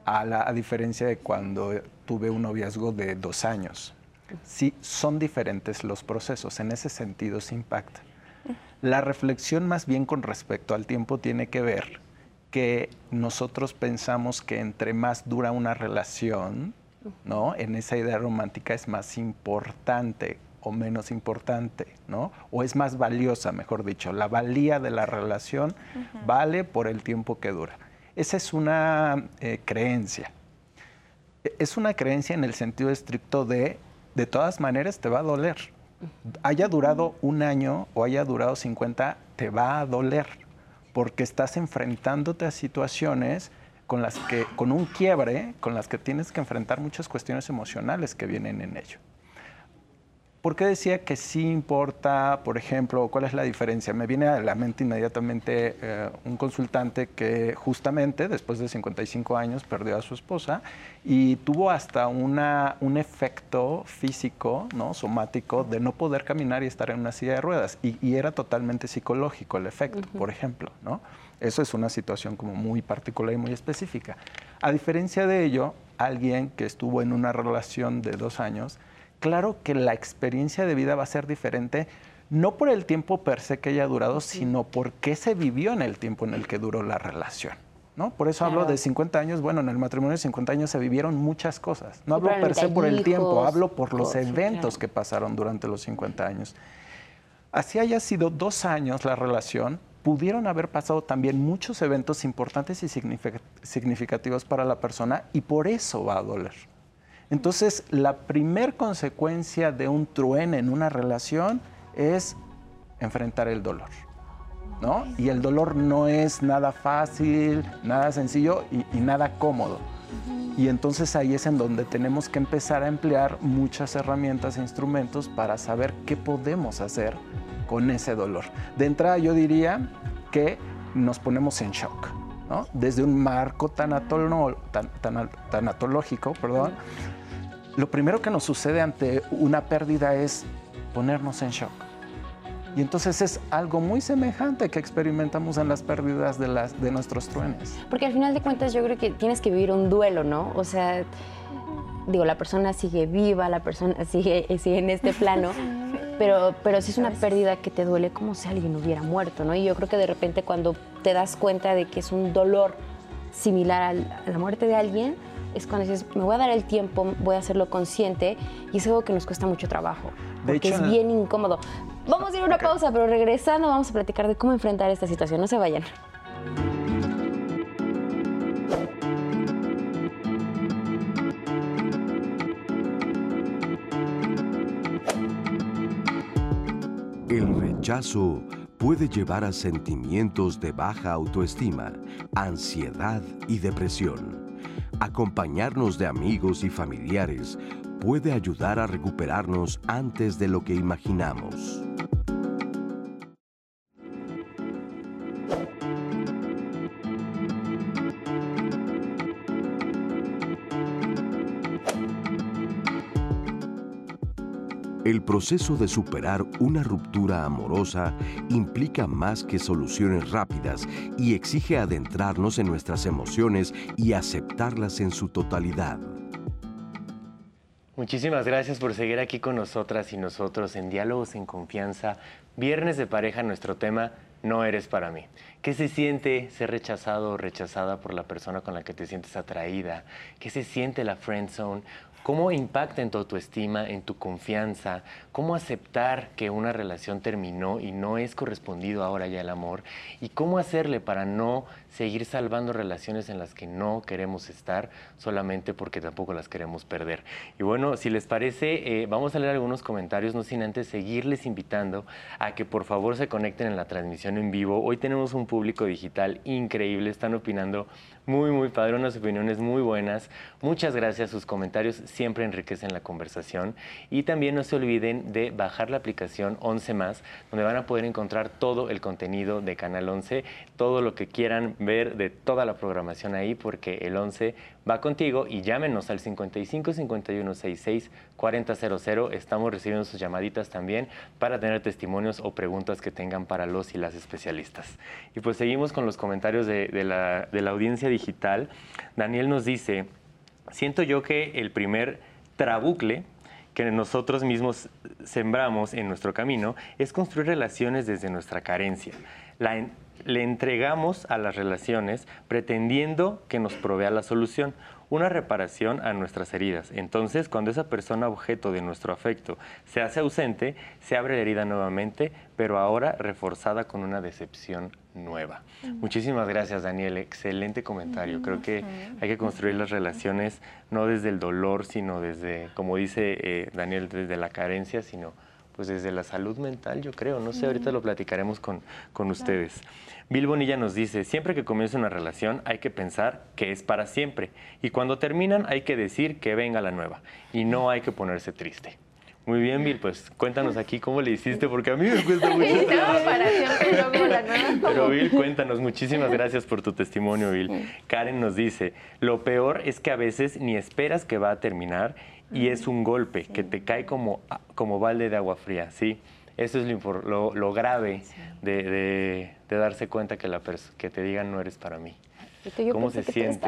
a, la, a diferencia de cuando tuve un noviazgo de dos años sí son diferentes los procesos, en ese sentido se impacta. La reflexión más bien con respecto al tiempo tiene que ver que nosotros pensamos que entre más dura una relación, ¿no? En esa idea romántica es más importante o menos importante, ¿no? O es más valiosa, mejor dicho. La valía de la relación vale por el tiempo que dura. Esa es una eh, creencia. E, es una creencia en el sentido estricto de de todas maneras te va a doler. Haya durado un año o haya durado 50, te va a doler, porque estás enfrentándote a situaciones con las que, con un quiebre, con las que tienes que enfrentar muchas cuestiones emocionales que vienen en ello. ¿Por qué decía que sí importa, por ejemplo, cuál es la diferencia? Me viene a la mente inmediatamente eh, un consultante que justamente después de 55 años perdió a su esposa y tuvo hasta una, un efecto físico, ¿no? somático, de no poder caminar y estar en una silla de ruedas. Y, era totalmente psicológico el efecto, por ejemplo. ¿no? Eso es una situación como muy particular y muy específica. A diferencia de ello, alguien que estuvo en una relación de dos años, claro que la experiencia de vida va a ser diferente, no por el tiempo per se que haya durado, sino por qué se vivió en el tiempo en el que duró la relación. ¿No? Por eso hablo de 50 años. Bueno, en el matrimonio de 50 años se vivieron muchas cosas. No hablo per se por el tiempo, hablo por los eventos que pasaron durante los 50 años. Así haya sido dos años la relación, pudieron haber pasado también muchos eventos importantes y significativos para la persona y por eso va a doler. Entonces, la primer consecuencia de un truene en una relación es enfrentar el dolor. ¿no? Y el dolor no es nada fácil, nada sencillo y, nada cómodo. Y entonces ahí es en donde tenemos que empezar a emplear muchas herramientas e instrumentos para saber qué podemos hacer con ese dolor. De entrada yo diría que nos ponemos en shock, ¿no? Desde un marco tan, tanatológico, perdón, lo primero que nos sucede ante una pérdida es ponernos en shock. Y entonces es algo muy semejante que experimentamos en las pérdidas de, las, de nuestros truenes. Porque al final de cuentas yo creo que tienes que vivir un duelo, ¿no? O sea, digo, la persona sigue viva, la persona sigue, sigue en este plano, pero, pero sí es una pérdida que te duele como si alguien hubiera muerto, ¿no? Y yo creo que de repente cuando te das cuenta de que es un dolor similar a la muerte de alguien, es cuando dices, me voy a dar el tiempo, voy a hacerlo consciente y es algo que nos cuesta mucho trabajo, porque es bien incómodo. Vamos a ir a una pausa, pero regresando vamos a platicar de cómo enfrentar esta situación. No se vayan. El rechazo puede llevar a sentimientos de baja autoestima, ansiedad y depresión. Acompañarnos de amigos y familiares puede ayudar a recuperarnos antes de lo que imaginamos. El proceso de superar una ruptura amorosa implica más que soluciones rápidas y exige adentrarnos en nuestras emociones y aceptarlas en su totalidad. Muchísimas gracias por seguir aquí con nosotras y nosotros en Diálogos en Confianza. Viernes de pareja, nuestro tema, no eres para mí. ¿Qué se siente ser rechazado o rechazada por la persona con la que te sientes atraída? ¿Qué se siente la friend zone? ¿Cómo impacta en tu autoestima, en tu confianza? ¿Cómo aceptar que una relación terminó y no es correspondido ahora ya el amor? ¿Y cómo hacerle para no seguir salvando relaciones en las que no queremos estar solamente porque tampoco las queremos perder. Y bueno, si les parece, eh, vamos a leer algunos comentarios, no sin antes seguirles invitando a que por favor se conecten en la transmisión en vivo. Hoy tenemos un público digital increíble, están opinando muy, muy padre, unas opiniones muy buenas. Muchas gracias, sus comentarios siempre enriquecen la conversación. Y también no se olviden de bajar la aplicación 11 más, donde van a poder encontrar todo el contenido de Canal 11, todo lo que quieran ver de toda la programación ahí, porque el 11 va contigo y llámenos al 55 51 66 4000. Estamos recibiendo sus llamaditas también para tener testimonios o preguntas que tengan para los y las especialistas. Y pues seguimos con los comentarios de, de la, de la audiencia digital. Daniel nos dice, siento yo que el primer trabucle que nosotros mismos sembramos en nuestro camino es construir relaciones desde nuestra carencia. La, le entregamos a las relaciones pretendiendo que nos provea la solución, una reparación a nuestras heridas. Entonces, cuando esa persona objeto de nuestro afecto se hace ausente, se abre la herida nuevamente, pero ahora reforzada con una decepción nueva. Muchísimas gracias, Daniel. Excelente comentario. Creo que hay que construir las relaciones no desde el dolor, sino desde, como dice eh, Daniel, desde la carencia, sino pues desde la salud mental, yo creo. No sé, ahorita lo platicaremos con, con ustedes. Bill Bonilla nos dice, siempre que comienza una relación hay que pensar que es para siempre y cuando terminan hay que decir que venga la nueva y no hay que ponerse triste. Muy bien, Bill, pues cuéntanos aquí cómo le hiciste, porque a mí me cuesta mucho para siempre, la nueva. Pero Bill, cuéntanos, muchísimas gracias por tu testimonio, Bill. Karen nos dice, lo peor es que a veces ni esperas que va a terminar y es un golpe que te cae como, como balde de agua fría, ¿sí? Eso es lo, lo, grave de, de, darse cuenta que, la que te digan no eres para mí. ¿Cómo se siente?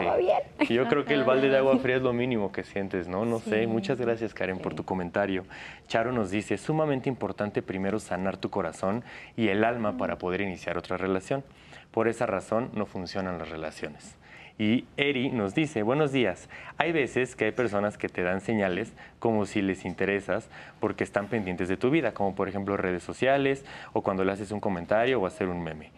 Yo creo que el balde de agua fría es lo mínimo que sientes, ¿no? No sé. Muchas gracias, Karen, por tu comentario. Charo nos dice, es sumamente importante primero sanar tu corazón y el alma para poder iniciar otra relación. Por esa razón no funcionan las relaciones. Y Eri nos dice, buenos días, hay veces que hay personas que te dan señales como si les interesas porque están pendientes de tu vida, como por ejemplo redes sociales o cuando le haces un comentario o hacer un meme.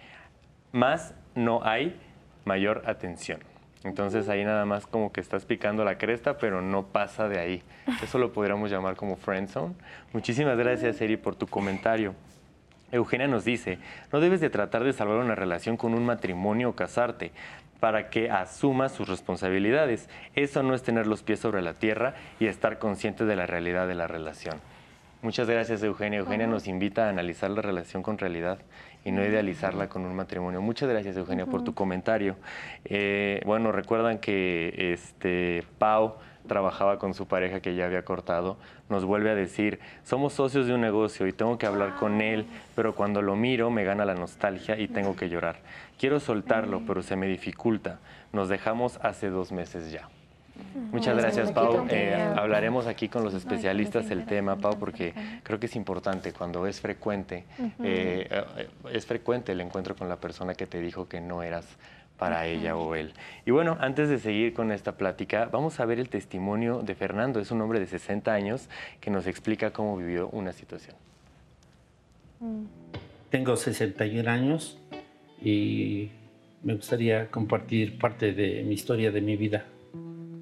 Más no hay mayor atención. Entonces ahí nada más como que estás picando la cresta, pero no pasa de ahí. Eso lo podríamos llamar como friend zone. Muchísimas gracias, Eri, por tu comentario. Eugenia nos dice, no debes de tratar de salvar una relación con un matrimonio o casarte para que asuma sus responsabilidades. Eso no es tener los pies sobre la tierra y estar consciente de la realidad de la relación. Muchas gracias, Eugenia. Eugenia nos invita a analizar la relación con realidad y no idealizarla con un matrimonio. Muchas gracias, Eugenia, por tu comentario. Eh, bueno, recuerdan que este Pau trabajaba con su pareja que ya había cortado, nos vuelve a decir, somos socios de un negocio y tengo que hablar con él, pero cuando lo miro me gana la nostalgia y tengo que llorar. Quiero soltarlo, pero se me dificulta. Nos dejamos hace dos meses ya. Muchas gracias, Pau. Eh, hablaremos aquí con los especialistas el tema, Pau, porque creo que es importante cuando es frecuente, eh, eh, es frecuente el encuentro con la persona que te dijo que no eras para ella o él. Y bueno, antes de seguir con esta plática, vamos a ver el testimonio de Fernando. Es un hombre de 60 años que nos explica cómo vivió una situación. Tengo 61 años y me gustaría compartir parte de mi historia de mi vida.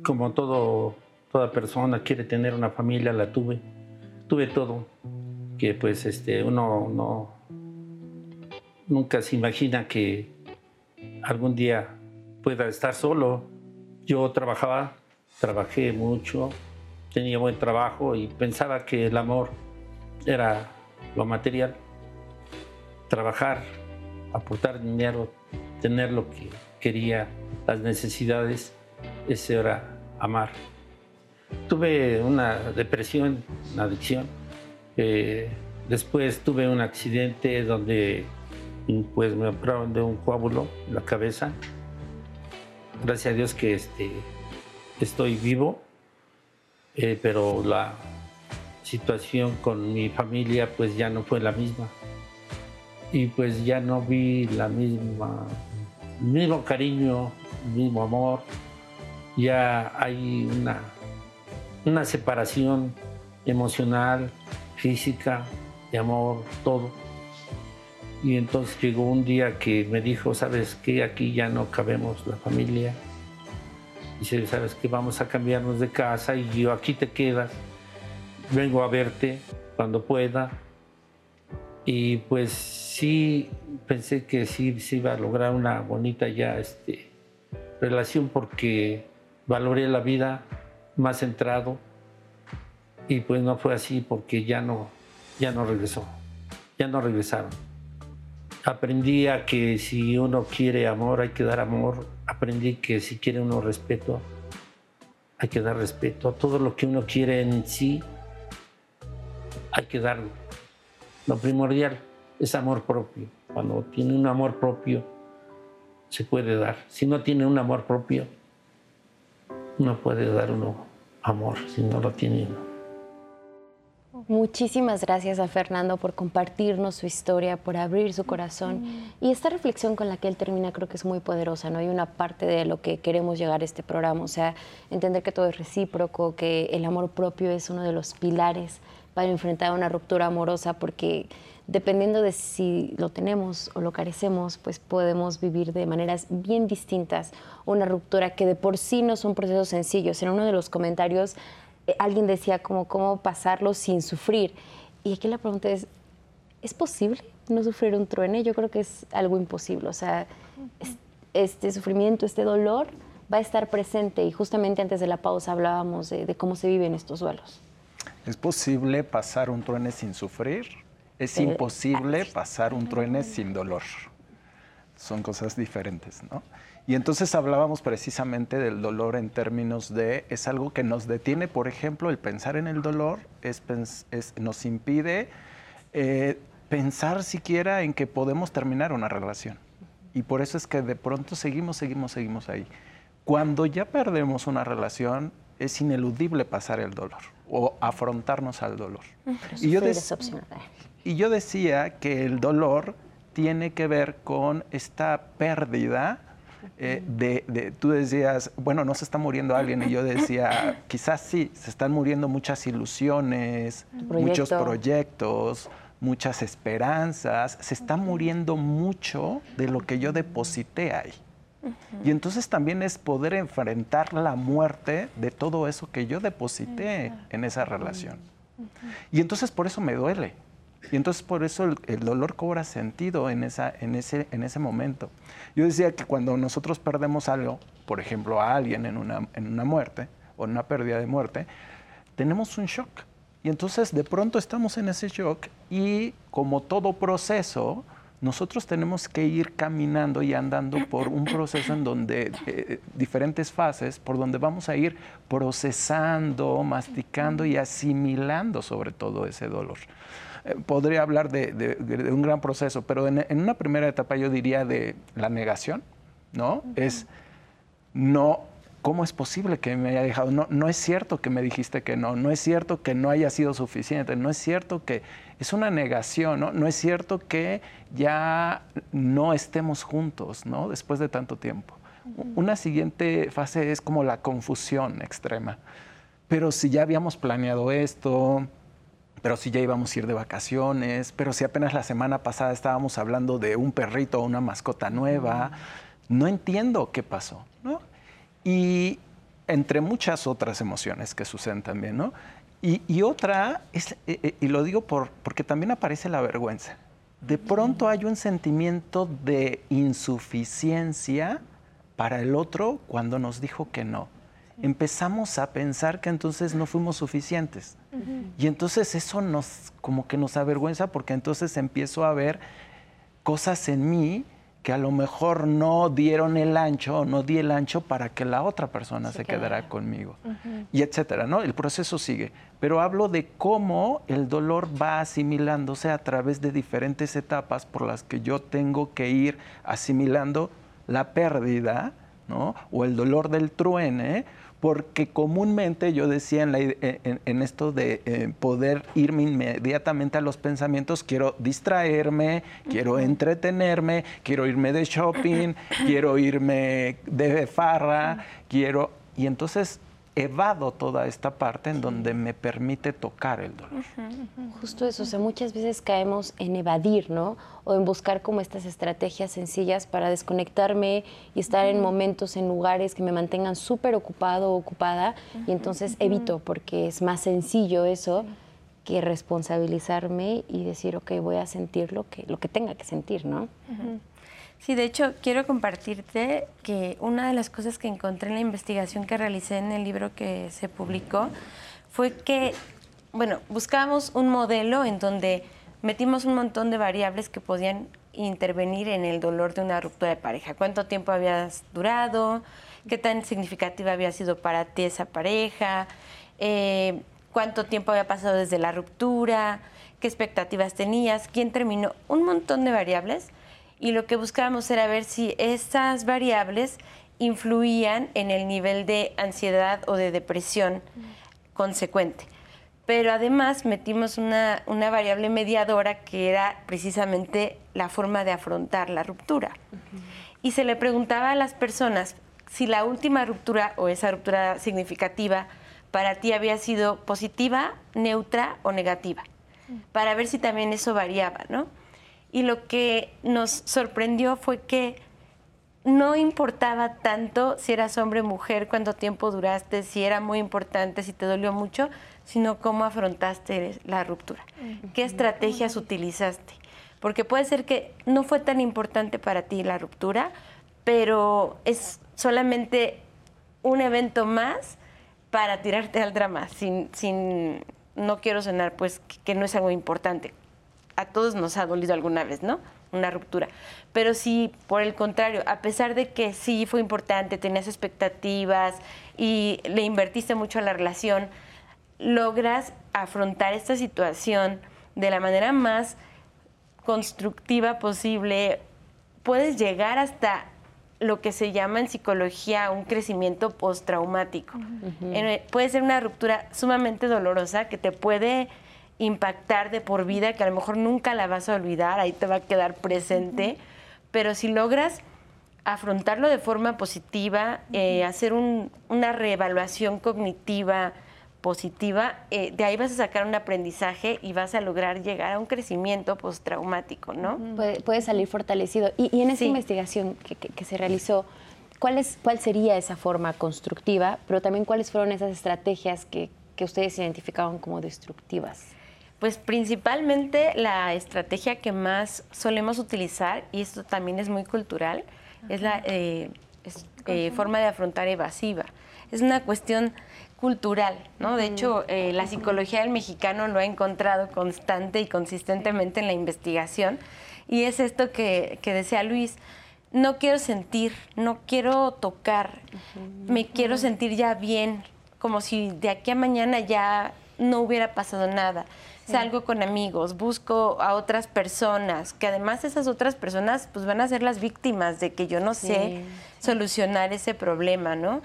Como todo, toda persona quiere tener una familia, la tuve. Tuve todo, que pues este, uno no, nunca se imagina que algún día pueda estar solo. Yo trabajaba, trabajé mucho, tenía buen trabajo y pensaba que el amor era lo material. Trabajar, aportar dinero, tener lo que quería, las necesidades, ese era amar. Tuve una depresión, una adicción Eh, después tuve un accidente donde pues me operaron de un coágulo en la cabeza. Gracias a Dios que este, estoy vivo, eh, pero la situación con mi familia pues ya no fue la misma. Y pues ya no vi la misma, el mismo cariño, el mismo amor. Ya hay una, una separación emocional, física, de amor, todo. Y entonces llegó un día que me dijo, ¿sabes qué? Aquí ya no cabemos la familia. Dice, ¿sabes qué? Vamos a cambiarnos de casa y yo aquí te quedas. Vengo a verte cuando pueda. Y pues sí, pensé que sí se iba a lograr una bonita ya este, relación porque valoré la vida más centrado. Y pues no fue así porque ya no, ya no regresó, ya no regresaron. Aprendí a que si uno quiere amor hay que dar amor. Aprendí que si quiere uno respeto hay que dar respeto. Todo lo que uno quiere en sí hay que darlo. Lo primordial es amor propio. Cuando tiene un amor propio se puede dar. Si no tiene un amor propio no puede dar uno amor si no lo tiene uno. Muchísimas gracias a Fernando por compartirnos su historia, por abrir su corazón. Y esta reflexión con la que él termina creo que es muy poderosa, ¿no? Hay una parte de lo que queremos llegar a este programa, o sea, entender que todo es recíproco, que el amor propio es uno de los pilares para enfrentar una ruptura amorosa, porque dependiendo de si lo tenemos o lo carecemos, pues podemos vivir de maneras bien distintas una ruptura que de por sí no son procesos sencillos. En uno de los comentarios alguien decía como cómo pasarlo sin sufrir. Y aquí la pregunta es, ¿es posible no sufrir un truene? Yo creo que es algo imposible. O sea, este sufrimiento, este dolor va a estar presente y justamente antes de la pausa hablábamos de, cómo se viven estos duelos. ¿Es posible pasar un truene sin sufrir? Es imposible pasar un truene sin dolor. Son cosas diferentes, ¿no? Y entonces hablábamos precisamente del dolor en términos de, es algo que nos detiene, por ejemplo, el pensar en el dolor es, nos impide eh, pensar siquiera en que podemos terminar una relación. Y por eso es que de pronto seguimos, seguimos, seguimos ahí. Cuando ya perdemos una relación, es ineludible pasar el dolor o afrontarnos al dolor. y yo, y yo decía que el dolor tiene que ver con esta pérdida eh, de, tú decías, bueno, no se está muriendo alguien, y yo decía, quizás sí, se están muriendo muchas ilusiones, muchos proyectos, muchas esperanzas, se está muriendo mucho de lo que yo deposité ahí. Y entonces también es poder enfrentar la muerte de todo eso que yo deposité en esa relación. Y entonces por eso me duele. Y entonces por eso el, dolor cobra sentido en, esa, en, ese, en ese momento. Yo decía que cuando nosotros perdemos algo, por ejemplo a alguien en una, en una muerte o en una pérdida de muerte, tenemos un shock. Y entonces de pronto estamos en ese shock y como todo proceso, nosotros tenemos que ir caminando y andando por un proceso en donde eh, diferentes fases, por donde vamos a ir procesando, masticando y asimilando sobre todo ese dolor. Eh, podría hablar de, un gran proceso, pero en, una primera etapa yo diría de la negación, ¿no? Es no, ¿cómo es posible que me haya dejado? No, no es cierto que me dijiste que no, no es cierto que no haya sido suficiente, no es cierto que es una negación, ¿no? No es cierto que ya no estemos juntos, ¿no? Después de tanto tiempo. Una siguiente fase es como la confusión extrema. Pero si ya habíamos planeado esto, pero si ya íbamos a ir de vacaciones, pero si apenas la semana pasada estábamos hablando de un perrito o una mascota nueva, no entiendo qué pasó. Y entre muchas otras emociones que suceden también, ¿no? Y, otra, es, eh, eh, y lo digo por, porque también aparece la vergüenza. De pronto hay un sentimiento de insuficiencia para el otro cuando nos dijo que no empezamos a pensar que entonces no fuimos suficientes. Y entonces eso nos, como que nos avergüenza porque entonces empiezo a ver cosas en mí que a lo mejor no dieron el ancho o no di el ancho para que la otra persona se, quedara conmigo. Y etcétera, ¿no? El proceso sigue. Pero hablo de cómo el dolor va asimilándose a través de diferentes etapas por las que yo tengo que ir asimilando la pérdida, ¿no? O el dolor del truene porque comúnmente yo decía en, eh, esto de eh, poder irme inmediatamente a los pensamientos, quiero distraerme, quiero entretenerme, quiero irme de shopping, quiero irme de farra, quiero... Y entonces evado toda esta parte en donde me permite tocar el dolor. Justo eso, o sea, muchas veces caemos en evadir, ¿no? O en buscar como estas estrategias sencillas para desconectarme y estar en momentos, en lugares que me mantengan súper ocupado o ocupada y entonces evito porque es más sencillo eso que responsabilizarme y decir, ok, voy a sentir lo que, lo que tenga que sentir, ¿no? Sí, de hecho, quiero compartirte que una de las cosas que encontré en la investigación que realicé en el libro que se publicó fue que, bueno, buscábamos un modelo en donde metimos un montón de variables que podían intervenir en el dolor de una ruptura de pareja. ¿Cuánto tiempo habías durado? ¿Qué tan significativa había sido para ti esa pareja? Eh, ¿Cuánto tiempo había pasado desde la ruptura? ¿Qué expectativas tenías? ¿Quién terminó? Un montón de variables y lo que buscábamos era ver si estas variables influían en el nivel de ansiedad o de depresión consecuente. Pero además metimos una, variable mediadora que era precisamente la forma de afrontar la ruptura. Y se le preguntaba a las personas si la última ruptura o esa ruptura significativa para ti había sido positiva, neutra o negativa, para ver si también eso variaba, ¿no? Y lo que nos sorprendió fue que no importaba tanto si eras hombre o mujer, cuánto tiempo duraste, si era muy importante, si te dolió mucho, sino cómo afrontaste la ruptura, qué estrategias utilizaste. Porque puede ser que no fue tan importante para ti la ruptura, pero es solamente un evento más para tirarte al drama, sin, sin no quiero sonar pues que no es algo importante a todos nos ha dolido alguna vez, ¿no? Una ruptura. Pero si, por el contrario, a pesar de que sí fue importante, tenías expectativas y le invertiste mucho a la relación, logras afrontar esta situación de la manera más constructiva posible, puedes llegar hasta lo que se llama en psicología un crecimiento postraumático. Puede ser una ruptura sumamente dolorosa que te puede impactar de por vida, que a lo mejor nunca la vas a olvidar, ahí te va a quedar presente, pero si logras afrontarlo de forma positiva, eh, hacer una reevaluación cognitiva positiva, eh, de ahí vas a sacar un aprendizaje y vas a lograr llegar a un crecimiento postraumático, ¿no? Puede, salir fortalecido. Y, en esa investigación que, se realizó, ¿cuál, es, ¿cuál sería esa forma constructiva, pero también cuáles fueron esas estrategias que, que ustedes identificaban como destructivas? Pues principalmente la estrategia que más solemos utilizar, y esto también es muy cultural, es la eh, eh, forma de afrontar evasiva. Es una cuestión cultural, ¿no? De hecho, eh, la psicología del mexicano lo ha encontrado constante y consistentemente en la investigación, y es esto que, que decía Luis, no quiero sentir, no quiero tocar, me quiero sentir ya bien, como si de aquí a mañana ya no hubiera pasado nada salgo con amigos, busco a otras personas, que además esas otras personas pues van a ser las víctimas de que yo no sé solucionar ese problema, ¿no?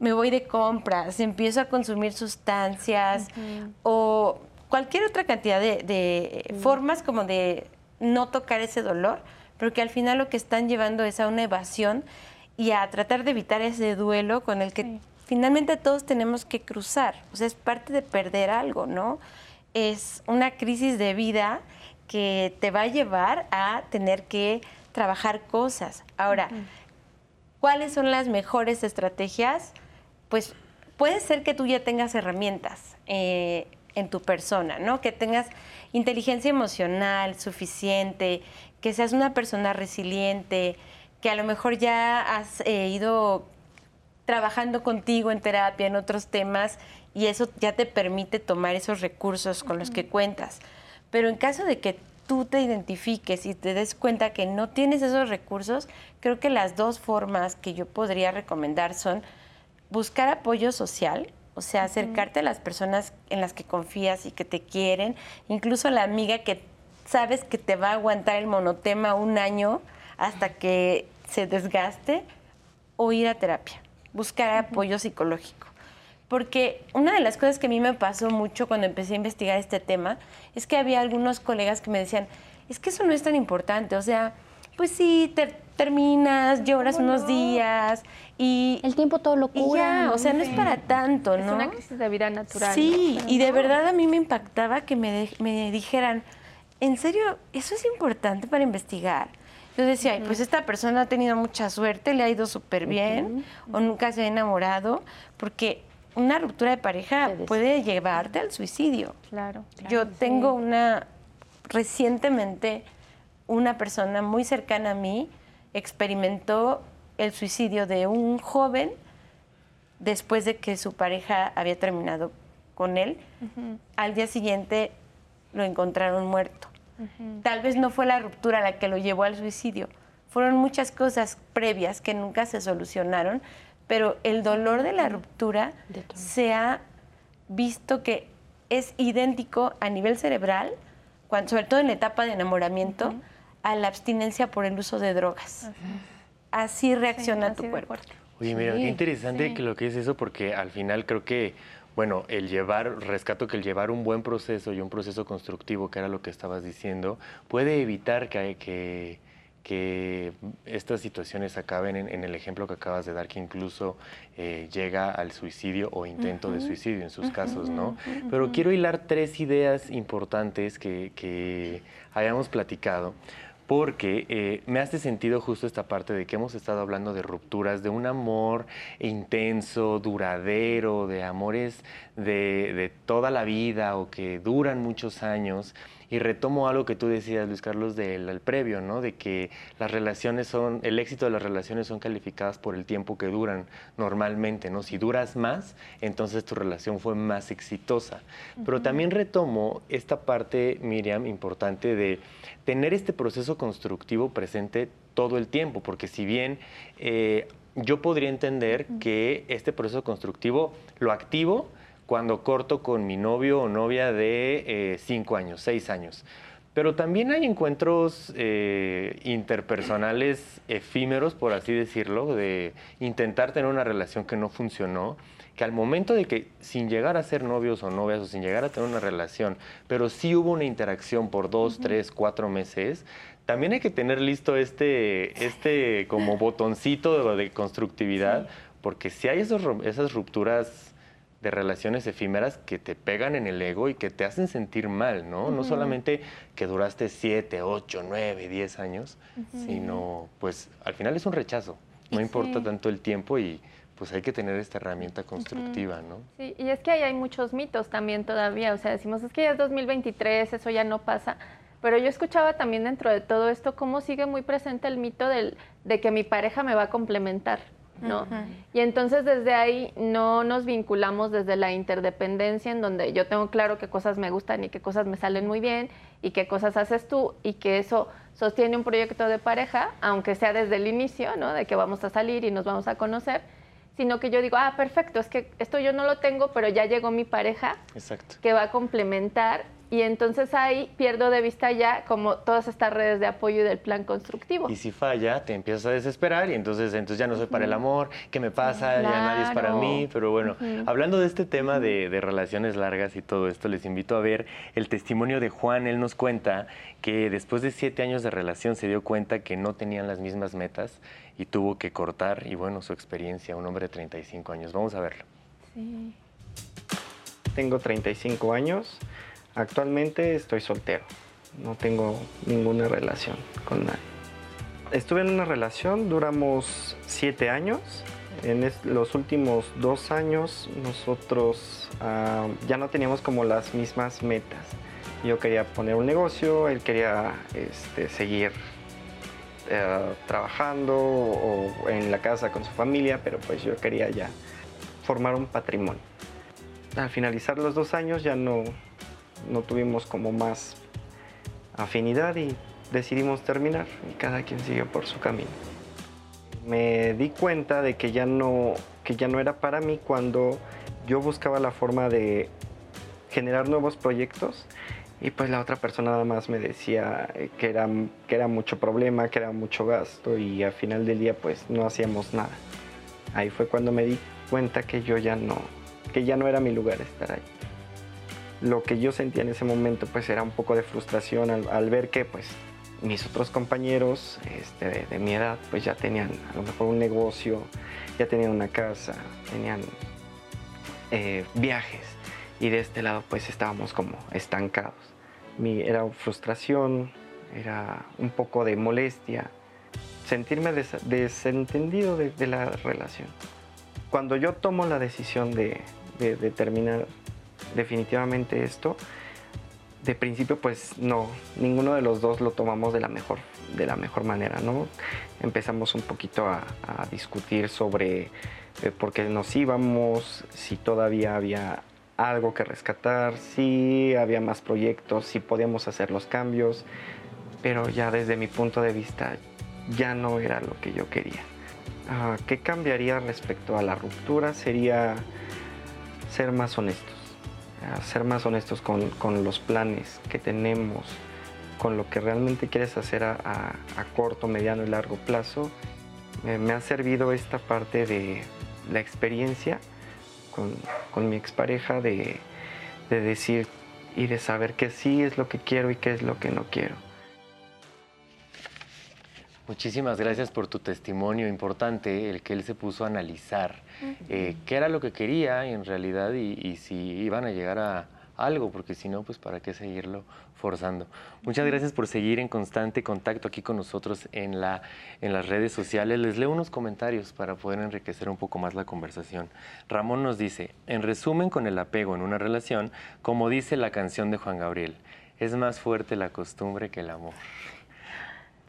Me voy de compras, empiezo a consumir sustancias o cualquier otra cantidad de, formas como de no tocar ese dolor, pero que al final lo que están llevando es a una evasión y a tratar de evitar ese duelo con el que finalmente todos tenemos que cruzar. O sea, es parte de perder algo, ¿no? Es una crisis de vida que te va a llevar a tener que trabajar cosas. Ahora, ¿cuáles son las mejores estrategias? Pues puede ser que tú ya tengas herramientas eh, en tu persona, ¿no? Que tengas inteligencia emocional suficiente, que seas una persona resiliente, que a lo mejor ya has eh, ido trabajando contigo en terapia, en otros temas, y eso ya te permite tomar esos recursos con los que cuentas. Pero en caso de que tú te identifiques y te des cuenta que no tienes esos recursos, creo que las dos formas que yo podría recomendar son buscar apoyo social, o sea, acercarte a las personas en las que confías y que te quieren, incluso la amiga que sabes que te va a aguantar el monotema un año hasta que se desgaste, o ir a terapia, buscar apoyo psicológico. Porque una de las cosas que a mí me pasó mucho cuando empecé a investigar este tema es que había algunos colegas que me decían, es que eso no es tan importante, o sea, pues sí, te terminas, lloras unos días y... El tiempo todo lo y cura. ya, o sea, no es para tanto, Es ¿no? una crisis de vida natural. Sí, ¿no? y de verdad a mí me impactaba que me, de- me dijeran, ¿en serio eso es importante para investigar? Yo decía, "Ay, pues esta persona ha tenido mucha suerte, le ha ido súper bien, o nunca se ha enamorado, porque una ruptura de pareja Puede llevarte al suicidio. Claro. Yo tengo una, recientemente, una persona muy cercana a mí experimentó el suicidio de un joven después de que su pareja había terminado con él. Al día siguiente lo encontraron muerto. Tal vez no fue la ruptura la que lo llevó al suicidio. Fueron muchas cosas previas que nunca se solucionaron, pero el dolor de la ruptura se ha visto que es idéntico a nivel cerebral, sobre todo en la etapa de enamoramiento, a la abstinencia por el uso de drogas. Así reacciona así tu cuerpo. Oye, mira, qué interesante que lo que es eso, porque al final creo que, bueno, el llevar, rescato que el llevar un buen proceso y un proceso constructivo, que era lo que estabas diciendo, puede evitar que, que, que estas situaciones acaben en, en el ejemplo que acabas de dar, que incluso eh, llega al suicidio o intento de suicidio en sus casos, ¿no? Pero quiero hilar tres ideas importantes que, que hayamos platicado porque eh, me hace sentido justo esta parte de que hemos estado hablando de rupturas, de un amor intenso, duradero, de amores de, de toda la vida o que duran muchos años. Y retomo algo que tú decías, Luis Carlos, del previo, ¿no? De que las relaciones son, el éxito de las relaciones son calificadas por el tiempo que duran normalmente, ¿no? Si duras más, entonces tu relación fue más exitosa. Pero también retomo esta parte, Miriam, importante de tener este proceso constructivo presente todo el tiempo, porque si bien eh, yo podría entender que este proceso constructivo lo activo cuando corto con mi novio o novia de eh, cinco años, seis años. Pero también hay encuentros eh, interpersonales efímeros, por así decirlo, de intentar tener una relación que no funcionó, que al momento de que sin llegar a ser novios o novias o sin llegar a tener una relación, pero sí hubo una interacción por dos, tres, cuatro meses, también hay que tener listo este, este como botoncito de, de constructividad, porque si hay esos esas rupturas de relaciones efímeras que te pegan en el ego y que te hacen sentir mal, ¿no? No solamente que duraste siete, ocho, nueve, diez años, sino pues al final es un rechazo. No importa tanto el tiempo y pues hay que tener esta herramienta constructiva, ¿no? Sí, y es que ahí hay muchos mitos también todavía, o sea, decimos, es que ya es 2023, eso ya no pasa, pero yo escuchaba también dentro de todo esto cómo sigue muy presente el mito del, de que mi pareja me va a complementar, ¿no? Y entonces desde ahí no nos vinculamos desde la interdependencia, en donde yo tengo claro qué cosas me gustan y qué cosas me salen muy bien y qué cosas haces tú y que eso sostiene un proyecto de pareja, aunque sea desde el inicio, ¿no? De que vamos a salir y nos vamos a conocer, sino que yo digo, ah, perfecto, es que esto yo no lo tengo, pero ya llegó mi pareja Exacto. que va a complementar y entonces ahí pierdo de vista ya como todas estas redes de apoyo y del plan constructivo. Y si falla, te empiezas a desesperar y entonces, entonces ya no soy para el amor, ¿qué me pasa? Ya nadie es para mí. Pero bueno, hablando de este tema de, de relaciones largas y todo esto, les invito a ver el testimonio de Juan. Él nos cuenta que después de siete años de relación se dio cuenta que no tenían las mismas metas y tuvo que cortar. Y bueno, su experiencia, un hombre de 35 años. Vamos a verlo. Tengo 35 años. Actualmente estoy soltero. No tengo ninguna relación con nadie. Estuve en una relación, duramos 7 años. En los últimos dos años nosotros ah, ya no teníamos como las mismas metas. Yo quería poner un negocio, él quería este, seguir eh, trabajando o en la casa con su familia, pero pues yo quería ya formar un patrimonio. Al finalizar los dos años ya no, no tuvimos como más afinidad y decidimos terminar y cada quien siguió por su camino. Me di cuenta de que ya no, que ya no era para mí cuando yo buscaba la forma de generar nuevos proyectos y pues la otra persona nada más me decía que era, que era mucho problema, que era mucho gasto y al final del día pues no hacíamos nada. Ahí fue cuando me di cuenta que yo ya no, que ya no era mi lugar estar ahí. Lo que yo sentía en ese momento pues era un poco de frustración al, ver que pues mis otros compañeros este, de, mi edad pues ya tenían a lo mejor un negocio, ya tenían una casa, tenían eh, viajes y de este lado pues estábamos como estancados. Mi, era frustración, era un poco de molestia, sentirme desentendido de, la relación. Cuando yo tomo la decisión de, de, terminar definitivamente esto, de principio pues no, ninguno de los dos lo tomamos de la mejor, de la mejor manera, ¿no? Empezamos un poquito a, discutir sobre eh, por qué nos íbamos, si todavía había algo que rescatar, si había más proyectos, si podíamos hacer los cambios, pero ya desde mi punto de vista ya no era lo que yo quería. Ah, ¿Qué cambiaría respecto a la ruptura? Sería ser más honestos, ser más honestos con, los planes que tenemos, con lo que realmente quieres hacer a, corto, mediano y largo plazo. me ha servido esta parte de la experiencia con, mi expareja de, de decir y de saber que sí es lo que quiero y qué es lo que no quiero. Muchísimas gracias por tu testimonio importante, el que él se puso a analizar eh, qué era lo que quería en realidad y si iban a llegar a, algo, porque si no, pues para qué seguirlo forzando. Muchas gracias por seguir en constante contacto aquí con nosotros en, la, en las redes sociales. Les leo unos comentarios para poder enriquecer un poco más la conversación. Ramón nos dice, en resumen con el apego en una relación, como dice la canción de Juan Gabriel, es más fuerte la costumbre que el amor.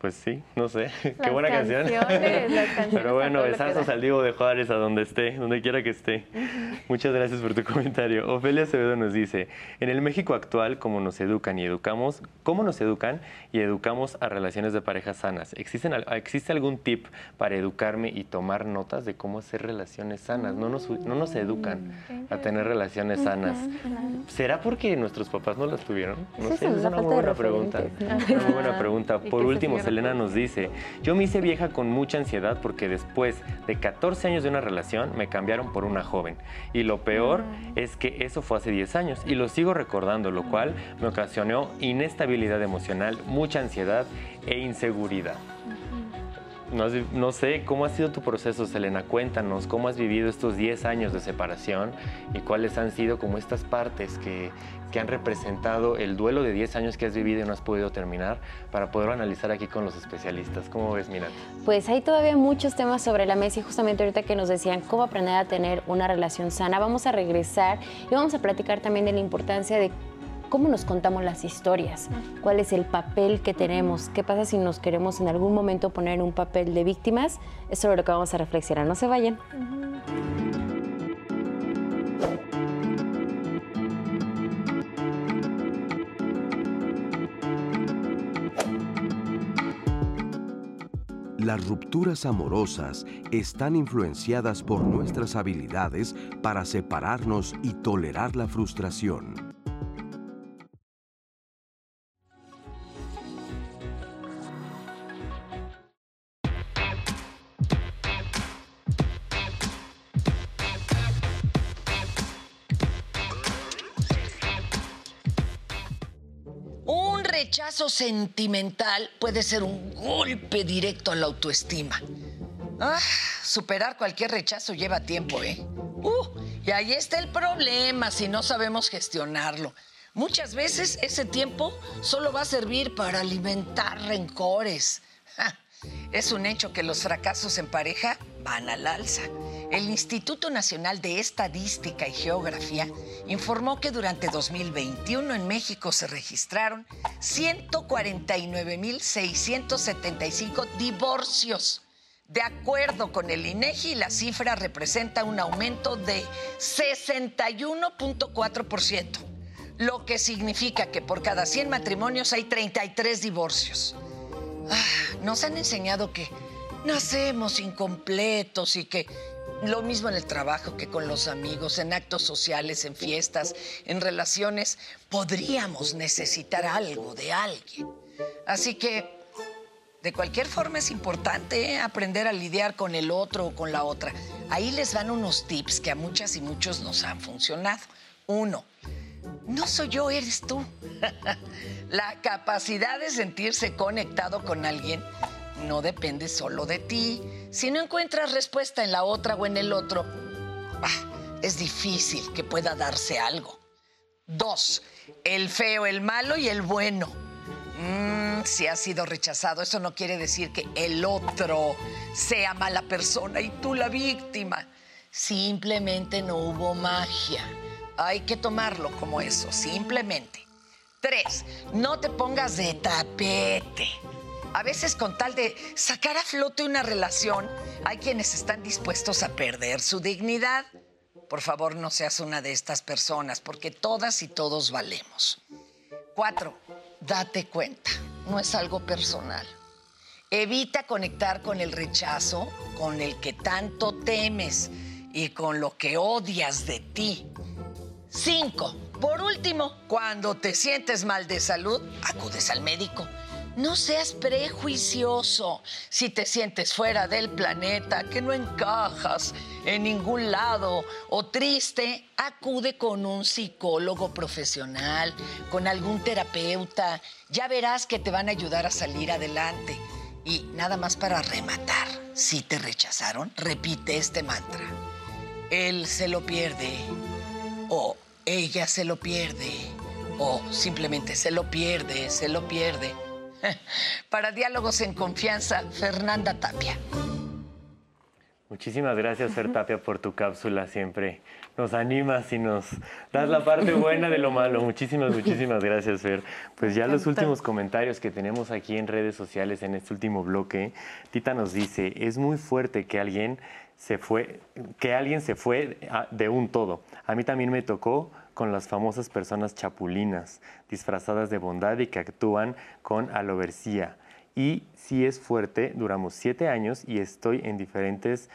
Pues sí, no sé. Qué buena canción. Pero bueno, besazos al Diego de Juárez a donde esté, donde quiera que esté. Muchas gracias por tu comentario. Ofelia Acevedo nos dice, en el México actual, ¿cómo nos educan y educamos, cómo nos educan y educamos a relaciones de parejas sanas? ¿Existen, ¿Existe algún tip para educarme y tomar notas de cómo hacer relaciones sanas? No nos, no nos educan a tener relaciones sanas. ¿Será porque nuestros papás no las tuvieron? No sé, es una muy buena pregunta. Una muy buena pregunta. Por último, Elena nos dice, yo me hice vieja con mucha ansiedad porque después de 14 años de una relación me cambiaron por una joven. Y lo peor es que eso fue hace 10 años y lo sigo recordando, lo cual me ocasionó inestabilidad emocional, mucha ansiedad e inseguridad. No, sé cómo ha sido tu proceso, Selena. Cuéntanos cómo has vivido estos 10 años de separación y cuáles han sido como estas partes que, que han representado el duelo de 10 años que has vivido y no has podido terminar para poder analizar aquí con los especialistas. ¿Cómo ves, Miranda? Pues hay todavía muchos temas sobre la mesa y justamente ahorita que nos decían cómo aprender a tener una relación sana, vamos a regresar y vamos a platicar también de la importancia de cómo nos contamos las historias, cuál es el papel que tenemos, qué pasa si nos queremos en algún momento poner un papel de víctimas, es sobre lo que vamos a reflexionar, no se vayan. Las rupturas amorosas están influenciadas por nuestras habilidades para separarnos y tolerar la frustración. Sentimental puede ser un golpe directo a la autoestima. Ah, superar cualquier rechazo lleva tiempo, ¿eh? Uh, y ahí está el problema si no sabemos gestionarlo. Muchas veces ese tiempo solo va a servir para alimentar rencores. Es un hecho que los fracasos en pareja van al alza. El Instituto Nacional de Estadística y Geografía informó que durante 2021 en México se registraron 149.675 divorcios. De acuerdo con el INEGI, la cifra representa un aumento de 61.4%. lo que significa que por cada 100 matrimonios hay 33 divorcios. Ah, nos han enseñado que nacemos incompletos y que lo mismo en el trabajo que con los amigos, en actos sociales, en fiestas, en relaciones, podríamos necesitar algo de alguien. Así que, de cualquier forma es importante ¿eh? aprender a lidiar con el otro o con la otra. Ahí les van unos tips que a muchas y muchos nos han funcionado. Uno, no soy yo, eres tú. la capacidad de sentirse conectado con alguien no depende solo de ti. Si no encuentras respuesta en la otra o en el otro, es difícil que pueda darse algo. Dos, el feo, el malo y el bueno. Mm, si ha sido rechazado, eso no quiere decir que el otro sea mala persona y tú la víctima. Simplemente no hubo magia. Hay que tomarlo como eso, simplemente. Tres, no te pongas de tapete. A veces con tal de sacar a flote una relación, hay quienes están dispuestos a perder su dignidad. Por favor, no seas una de estas personas, porque todas y todos valemos. Cuatro, date cuenta, no es algo personal. Evita conectar con el rechazo, con el que tanto temes y con lo que odias de ti. Cinco, por último, cuando te sientes mal de salud, acudes al médico. No seas prejuicioso. Si te sientes fuera del planeta, que no encajas en ningún lado o triste, acude con un psicólogo profesional, con algún terapeuta. Ya verás que te van a ayudar a salir adelante. Y nada más para rematar, si te rechazaron, repite este mantra. Él se lo pierde o ella se lo pierde o simplemente se lo pierde, se lo pierde Para Diálogos en Confianza, Fernanda Tapia. Muchísimas gracias, Fer Tapia, por tu cápsula. Siempre nos animas y nos das la parte buena de lo malo. Muchísimas, muchísimas gracias, Fer. Pues ya los últimos comentarios que tenemos aquí en redes sociales en este último bloque. Tita nos dice, es muy fuerte que alguien se fue, que alguien se fue de un todo. A mí también me tocó con las famosas personas chapulinas, disfrazadas de bondad y que actúan con aloversia. Y si es fuerte, duramos siete años y estoy en diferentes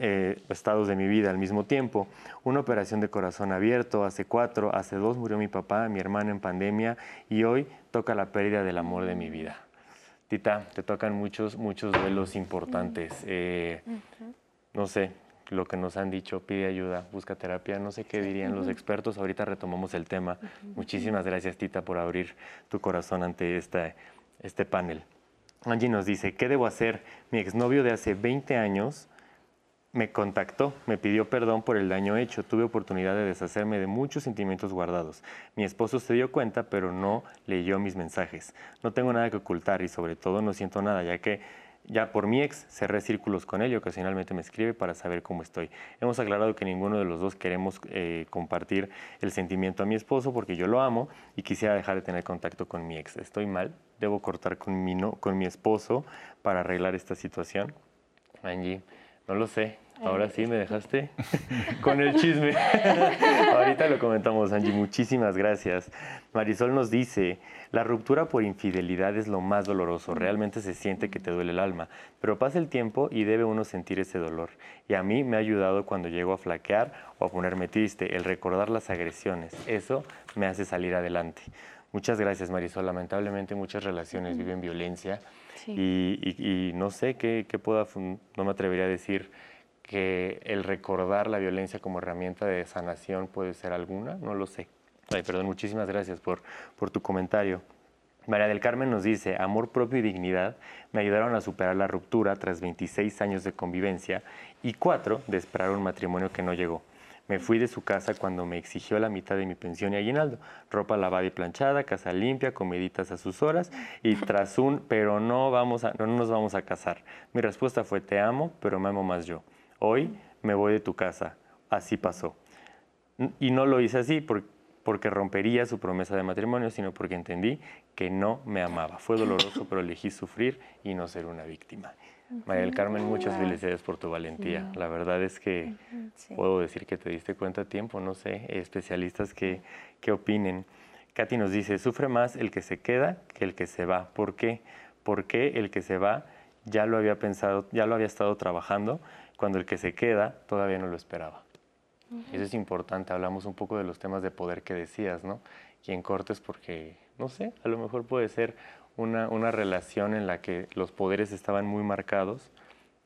eh, estados de mi vida al mismo tiempo. Una operación de corazón abierto, hace cuatro, hace dos murió mi papá, mi hermana en pandemia y hoy toca la pérdida del amor de mi vida. Tita, te tocan muchos, muchos duelos importantes. Eh, no sé, lo que nos han dicho, pide ayuda, busca terapia, no sé qué dirían los expertos, ahorita retomamos el tema. Muchísimas gracias Tita por abrir tu corazón ante este, este panel. Angie nos dice, ¿qué debo hacer? Mi exnovio de hace 20 años me contactó, me pidió perdón por el daño hecho, tuve oportunidad de deshacerme de muchos sentimientos guardados. Mi esposo se dio cuenta, pero no leyó mis mensajes. No tengo nada que ocultar y sobre todo no siento nada, ya que ya por mi ex cerré círculos con él y ocasionalmente me escribe para saber cómo estoy. Hemos aclarado que ninguno de los dos queremos eh, compartir el sentimiento a mi esposo porque yo lo amo y quisiera dejar de tener contacto con mi ex. ¿Estoy mal? ¿Debo cortar con mi, no, con mi esposo para arreglar esta situación? Angie, no lo sé. Ahora sí me dejaste con el chisme. Ahorita lo comentamos, Angie. Muchísimas gracias. Marisol nos dice, la ruptura por infidelidad es lo más doloroso. Realmente se siente que te duele el alma. Pero pasa el tiempo y debe uno sentir ese dolor. Y a mí me ha ayudado cuando llego a flaquear o a ponerme triste, el recordar las agresiones. Eso me hace salir adelante. Muchas gracias, Marisol. Lamentablemente muchas relaciones viven violencia. Y, no sé qué, qué pueda, no me atrevería a decir que el recordar la violencia como herramienta de sanación puede ser alguna, no lo sé. Ay, perdón, muchísimas gracias por, por tu comentario. María del Carmen nos dice, amor propio y dignidad me ayudaron a superar la ruptura tras 26 años de convivencia y cuatro de esperar un matrimonio que no llegó. Me fui de su casa cuando me exigió la mitad de mi pensión y aguinaldo. Ropa lavada y planchada, casa limpia, comiditas a sus horas y tras un, pero no, vamos a, no nos vamos a casar. Mi respuesta fue, te amo, pero me amo más yo. Hoy me voy de tu casa. Así pasó. Y no lo hice así porque rompería su promesa de matrimonio, sino porque entendí que no me amaba. Fue doloroso, pero elegí sufrir y no ser una víctima. María del Carmen, muchas felicidades por tu valentía. La verdad es que puedo decir que te diste cuenta a tiempo, no sé, especialistas que, que opinen. Katy nos dice, sufre más el que se queda que el que se va. ¿Por qué? Porque el que se va ya lo había pensado, ya lo había estado trabajando, cuando el que se queda todavía no lo esperaba. Eso es importante, hablamos un poco de los temas de poder que decías, ¿no? Y en cortes porque, no sé, a lo mejor puede ser una, una relación en la que los poderes estaban muy marcados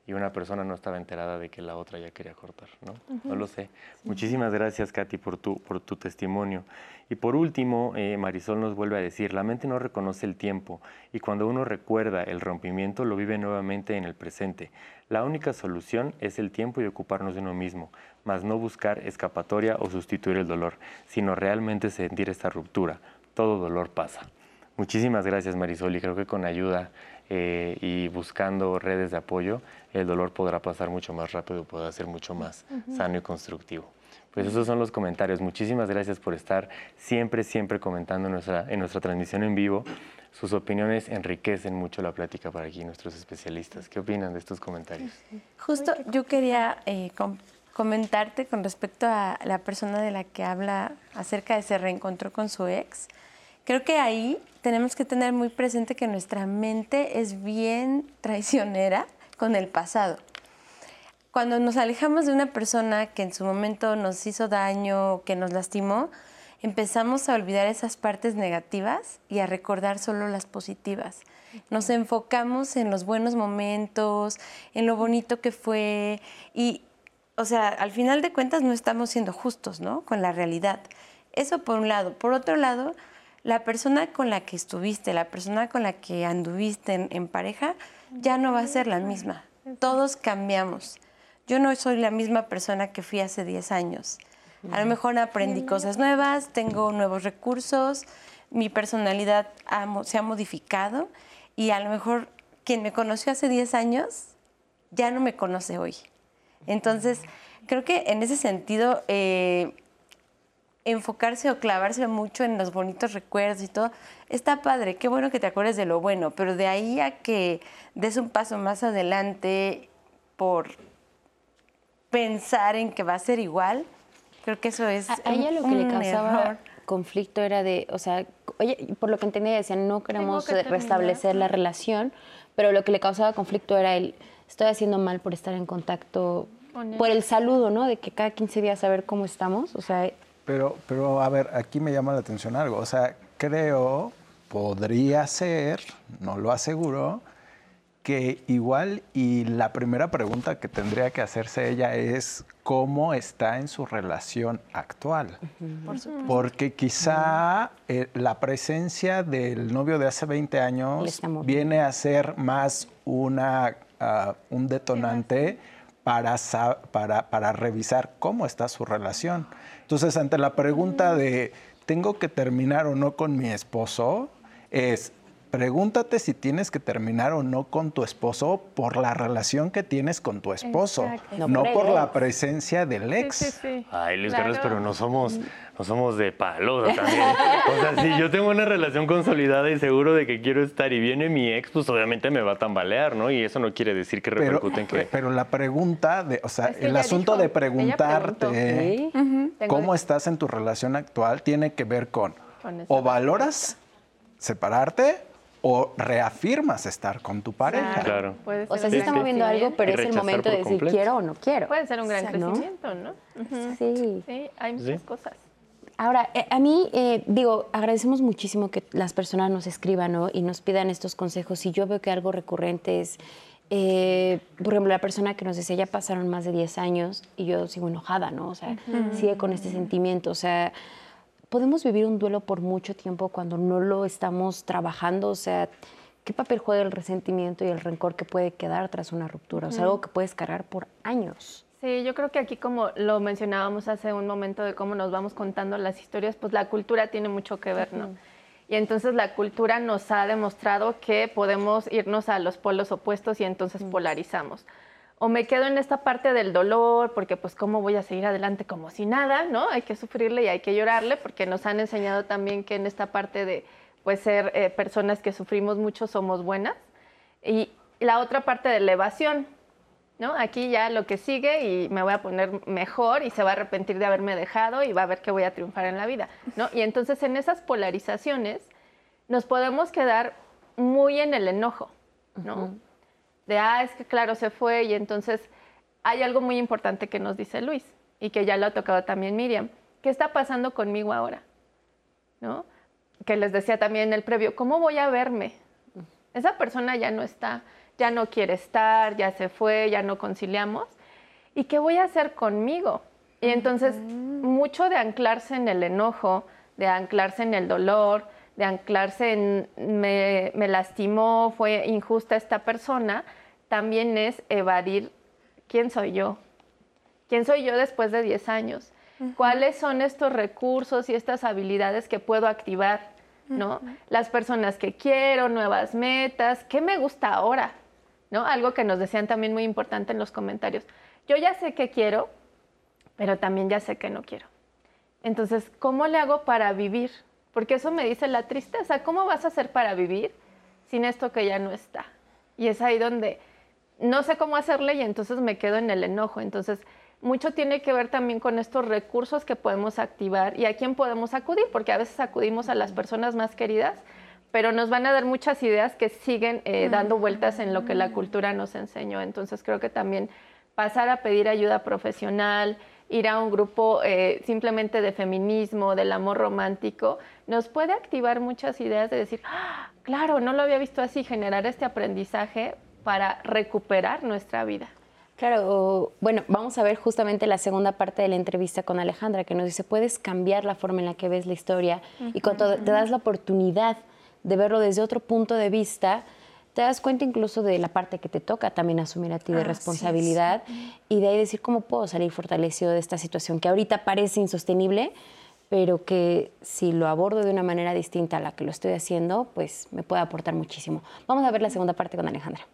y una persona no estaba enterada de que la otra ya quería cortar, ¿no? No lo sé. Muchísimas gracias, Katy, por tu, por tu testimonio. Y por último, eh, Marisol nos vuelve a decir, la mente no reconoce el tiempo y cuando uno recuerda el rompimiento lo vive nuevamente en el presente. La única solución es el tiempo y ocuparnos de uno mismo, más no buscar escapatoria o sustituir el dolor, sino realmente sentir esta ruptura. Todo dolor pasa. Muchísimas gracias Marisol y creo que con ayuda eh, y buscando redes de apoyo, el dolor podrá pasar mucho más rápido, podrá ser mucho más sano y constructivo. Pues esos son los comentarios. Muchísimas gracias por estar siempre, siempre comentando en nuestra, en nuestra transmisión en vivo. Sus opiniones enriquecen mucho la plática para aquí, nuestros especialistas. ¿Qué opinan de estos comentarios? Justo yo quería eh, com- comentarte con respecto a la persona de la que habla acerca de se reencontró con su ex. Creo que ahí tenemos que tener muy presente que nuestra mente es bien traicionera con el pasado. Cuando nos alejamos de una persona que en su momento nos hizo daño, que nos lastimó, empezamos a olvidar esas partes negativas y a recordar solo las positivas. Nos enfocamos en los buenos momentos, en lo bonito que fue y, o sea, al final de cuentas no estamos siendo justos, ¿no? Con la realidad. Eso por un lado. Por otro lado, la persona con la que estuviste, la persona con la que anduviste en, pareja, ya no va a ser la misma. Todos cambiamos. Yo no soy la misma persona que fui hace 10 años. A lo mejor aprendí cosas nuevas, tengo nuevos recursos, mi personalidad se ha modificado y a lo mejor quien me conoció hace 10 años ya no me conoce hoy. Entonces, creo que en ese sentido, eh, enfocarse o clavarse mucho en los bonitos recuerdos y todo, está padre, qué bueno que te acuerdes de lo bueno, pero de ahí a que des un paso más adelante por pensar en que va a ser igual, creo que eso es A, a ella lo que le causaba error. conflicto era de, o sea, oye, por lo que entendía decían, no queremos que restablecer la relación, pero lo que le causaba conflicto era el, estoy haciendo mal por estar en contacto, por el saludo, ¿no? De que cada 15 días saber cómo estamos, o sea, Pero, pero a ver, aquí me llama la atención algo. O sea, creo, podría ser, no lo aseguro, que igual y la primera pregunta que tendría que hacerse ella es cómo está en su relación actual. Porque quizá eh, la presencia del novio de hace 20 Le años viene a ser más una, ah, un detonante para, para, para revisar cómo está su relación. Entonces, ante la pregunta de, ¿tengo que terminar o no con mi esposo? Es, pregúntate si tienes que terminar o no con tu esposo por la relación que tienes con tu esposo, Exacto. No no por la presencia del ex. Sí, sí, sí. Ay, Luis Claro. Carlos, pero no somos, no somos de palo también. O sea, si yo tengo una relación consolidada y seguro de que quiero estar y viene mi ex, pues obviamente me va a tambalear, ¿no? Y eso no quiere decir que Pero, repercute en que... pero la pregunta, de, o sea, Es que el asunto dijo, de preguntarte cómo estás en tu relación actual tiene que ver con, o valoras separarte o reafirmas estar con tu pareja. Claro. Puede O sea, sí gran está moviendo algo, pero es el momento de decir completo. quiero o no quiero. Puede ser un gran O sea, ¿no? crecimiento, ¿no? Sí. Sí, hay muchas cosas. Ahora, eh, a mí, eh, digo, agradecemos muchísimo que las personas nos escriban ¿no? y nos pidan estos consejos. Y yo veo que algo recurrente es, eh, por ejemplo, la persona que nos dice, ya pasaron más de 10 años y yo sigo enojada, ¿no? O sea, sigue con este sentimiento. O sea, podemos vivir un duelo por mucho tiempo cuando no lo estamos trabajando. O sea, ¿qué papel juega el resentimiento y el rencor que puede quedar tras una ruptura? O sea, algo que puedes cargar por años. Sí, yo creo que aquí como lo mencionábamos hace un momento de cómo nos vamos contando las historias, pues la cultura tiene mucho que ver, ¿no? Y entonces la cultura nos ha demostrado que podemos irnos a los polos opuestos y entonces polarizamos. O me quedo en esta parte del dolor, porque pues cómo voy a seguir adelante como si nada, ¿no? Hay que sufrirle y hay que llorarle, porque nos han enseñado también que en esta parte de pues ser eh, personas que sufrimos mucho somos buenas. Y la otra parte de la evasión, ¿no? Aquí ya lo que sigue y me voy a poner mejor y se va a arrepentir de haberme dejado y va a ver que voy a triunfar en la vida, ¿no? Y entonces en esas polarizaciones nos podemos quedar muy en el enojo, ¿no? De, ah, es que claro, se fue y entonces hay algo muy importante que nos dice Luis y que ya lo ha tocado también Miriam. ¿Qué está pasando conmigo ahora? ¿No? Que les decía también en el previo, ¿cómo voy a verme? Esa persona ya no está, ya no quiere estar, ya se fue, ya no conciliamos. ¿Y qué voy a hacer conmigo? Y entonces, mucho de anclarse en el enojo, de anclarse en el dolor, de anclarse en me, me lastimó, fue injusta esta persona, también es evadir quién soy yo. ¿Quién soy yo después de 10 años? ¿Cuáles son estos recursos y estas habilidades que puedo activar? ¿no? Las personas que quiero, nuevas metas, ¿qué me gusta ahora? ¿No? Algo que nos decían también muy importante en los comentarios. Yo ya sé qué quiero, pero también ya sé que no quiero. Entonces, ¿cómo le hago para vivir? Porque eso me dice la tristeza. ¿Cómo vas a hacer para vivir sin esto que ya no está? Y es ahí donde no sé cómo hacerle y entonces me quedo en el enojo. Entonces, mucho tiene que ver también con estos recursos que podemos activar y a quién podemos acudir, porque a veces acudimos a las personas más queridas, pero nos van a dar muchas ideas que siguen eh, dando vueltas en lo que la cultura nos enseñó. Entonces creo que también pasar a pedir ayuda profesional, ir a un grupo eh, simplemente de feminismo, del amor romántico, nos puede activar muchas ideas de decir, ah, claro, no lo había visto así, generar este aprendizaje para recuperar nuestra vida. Claro, bueno, vamos a ver justamente la segunda parte de la entrevista con Alejandra, que nos dice, puedes cambiar la forma en la que ves la historia y cuando te das la oportunidad de verlo desde otro punto de vista, te das cuenta incluso de la parte que te toca también asumir a ti de responsabilidad y de ahí decir cómo puedo salir fortalecido de esta situación que ahorita parece insostenible, pero que si lo abordo de una manera distinta a la que lo estoy haciendo, pues me puede aportar muchísimo. Vamos a ver la segunda parte con Alejandra.